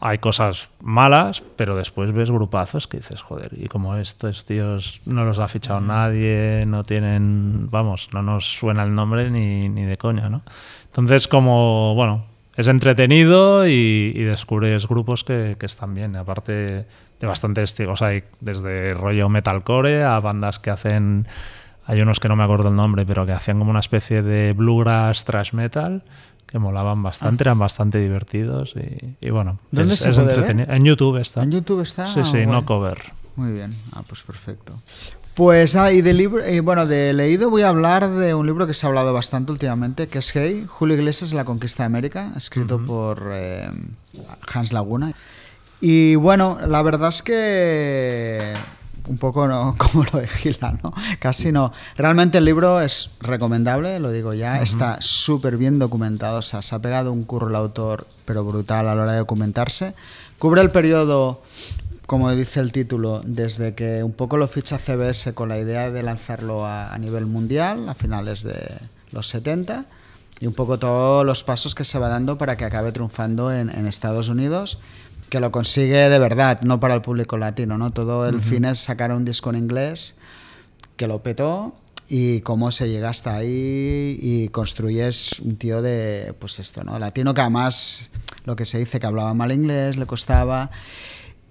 Hay cosas malas, pero después ves grupazos que dices, joder, y como estos tíos no los ha fichado nadie, no tienen, vamos, no nos suena el nombre ni, ni de coña, ¿no? Entonces, como, bueno, es entretenido y, y descubres grupos que, que están bien. Aparte de bastantes estilos, hay desde rollo metalcore a bandas que hacen, hay unos que no me acuerdo el nombre, pero que hacían como una especie de bluegrass trash metal que molaban bastante, eran bastante divertidos y, y bueno, Ah. ¿Dónde es, se es puede ver? entretenido. En YouTube está. ¿En YouTube está? Sí, sí, Ah, no guay. cover. Muy bien, ah, pues perfecto. Pues, ah, y de libro, y bueno, de leído voy a hablar de un libro que se ha hablado bastante últimamente, que es Hey, Julio Iglesias, La Conquista de América, escrito por eh, Hans Laguna. Y bueno, la verdad es que un poco no, como lo de Gila, ¿no? Casi no. Realmente el libro es recomendable, lo digo ya, está súper bien documentado, o sea, se ha pegado un curro el autor, pero brutal a la hora de documentarse. Cubre el periodo como dice el título, desde que un poco lo ficha CBS con la idea de lanzarlo a, a nivel mundial a finales de los 70 y un poco todos los pasos que se va dando para que acabe triunfando en, en Estados Unidos, que lo consigue de verdad, no para el público latino, ¿no? Todo el fin es sacar un disco en inglés que lo petó y cómo se llega hasta ahí y construyes un tío de, pues esto, ¿no? Latino que además lo que se dice que hablaba mal inglés, le costaba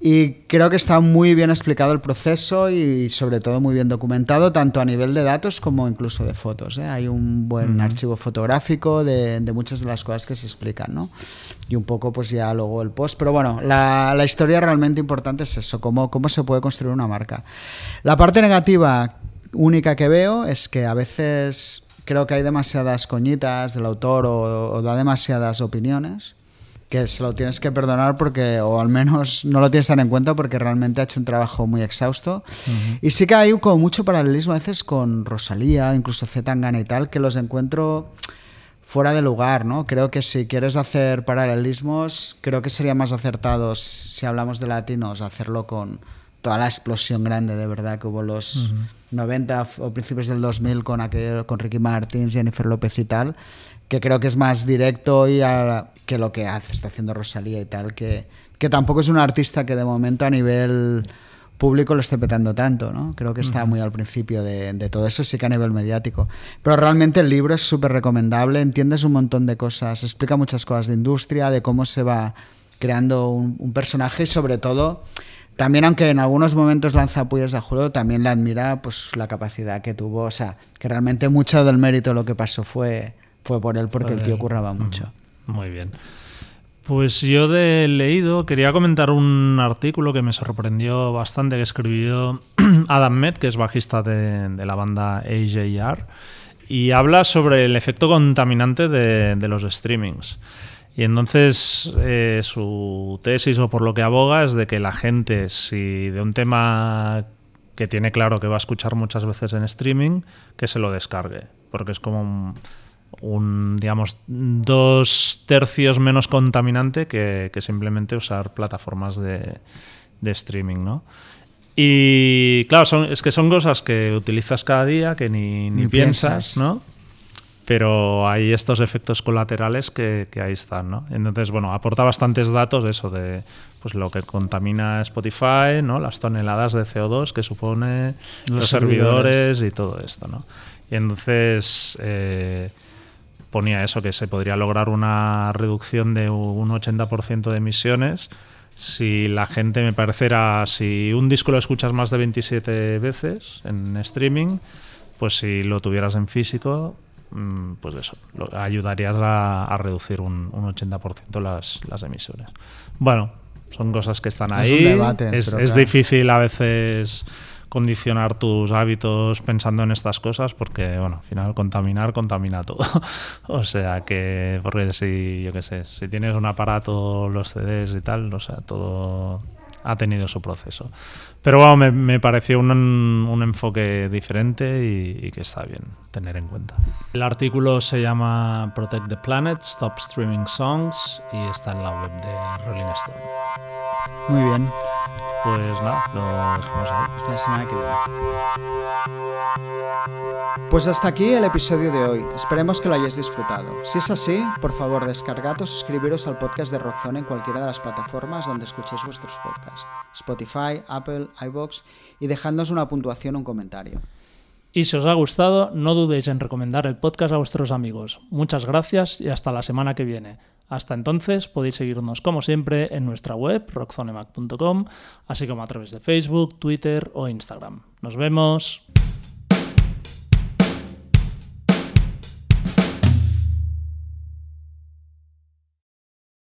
y creo que está muy bien explicado el proceso y sobre todo muy bien documentado, tanto a nivel de datos como incluso de fotos. ¿eh? Hay un buen archivo fotográfico de, de, muchas de las cosas que se explican, ¿no? Y un poco pues ya luego el post. Pero bueno, la, la historia realmente importante es eso, cómo, cómo se puede construir una marca. La parte negativa única que veo es que a veces creo que hay demasiadas coñitas del autor o, o da demasiadas opiniones que se lo tienes que perdonar porque, o al menos no lo tienes tan en cuenta porque realmente ha hecho un trabajo muy exhausto. Uh -huh. Y sí que hay como mucho paralelismo a veces con Rosalía, incluso Z Tangana y tal, que los encuentro fuera de lugar, ¿no? Creo que si quieres hacer paralelismos, creo que sería más acertado si hablamos de latinos, hacerlo con toda la explosión grande de verdad que hubo los uh -huh. 90 o principios del 2000 con, aquel, con Ricky Martin, Jennifer López y tal, que creo que es más directo y a, que lo que hace, está haciendo Rosalía y tal, que, que tampoco es un artista que de momento a nivel público lo esté petando tanto, ¿no? Creo que está muy al principio de, de, todo eso, sí que a nivel mediático. Pero realmente el libro es súper recomendable, entiendes un montón de cosas, explica muchas cosas de industria, de cómo se va creando un, un personaje y sobre todo... También, aunque en algunos momentos lanza apoyos a Julio, también le admira pues, la capacidad que tuvo. O sea, que realmente mucho del mérito de lo que pasó fue, fue por él, porque por el tío curraba mucho. Muy bien. Pues yo de leído quería comentar un artículo que me sorprendió bastante que escribió Adam Met, que es bajista de, de la banda AJR, y habla sobre el efecto contaminante de, de los streamings. Y entonces eh, su tesis o por lo que aboga es de que la gente, si de un tema que tiene claro que va a escuchar muchas veces en streaming, que se lo descargue, porque es como un, un digamos, dos tercios menos contaminante que, que simplemente usar plataformas de, de, streaming, ¿no? Y claro, son, es que son cosas que utilizas cada día, que ni, ni, ni piensas, piensas, ¿no? pero hay estos efectos colaterales que, que, ahí están, ¿no? Entonces, bueno, aporta bastantes datos de eso, de pues lo que contamina Spotify, ¿no? Las toneladas de CO2 que supone los, los servidores. servidores. y todo esto, ¿no? Y entonces, eh, ponía eso, que se podría lograr una reducción de un 80% de emisiones si la gente me pareciera, si un disco lo escuchas más de 27 veces en streaming, pues si lo tuvieras en físico, mm, pues eso, lo, ayudarías a, a reducir un, un 80% las, las emisiones. Bueno, son cosas que están Es un ahí. debate, es pero es claro. difícil a veces condicionar tus hábitos pensando en estas cosas porque, bueno, al final contaminar contamina todo. o sea que, porque si, yo qué sé, si tienes un aparato, los CDs y tal, o sea, todo ha tenido su proceso. Pero bueno, me, me pareció un, un enfoque diferente y, y que está bien tener en cuenta. El artículo se llama Protect the Planet, Stop Streaming Songs y está en la web de Rolling Stone. Muy bien. Pues nada, lo dejamos ahí. Hasta la que viene. Pues hasta aquí el episodio de hoy. Esperemos que lo hayáis disfrutado. Si es así, por favor, descargad o suscribiros al podcast de Rockzone en cualquiera de las plataformas donde escuchéis vuestros podcasts. Spotify, Apple, iBox y dejadnos una puntuación o un comentario. Y si os ha gustado, no dudéis en recomendar el podcast a vuestros amigos. Muchas gracias y hasta la semana que viene. Hasta entonces podéis seguirnos como siempre en nuestra web rockzonemac.com, así como a través de Facebook, Twitter o Instagram. Nos vemos.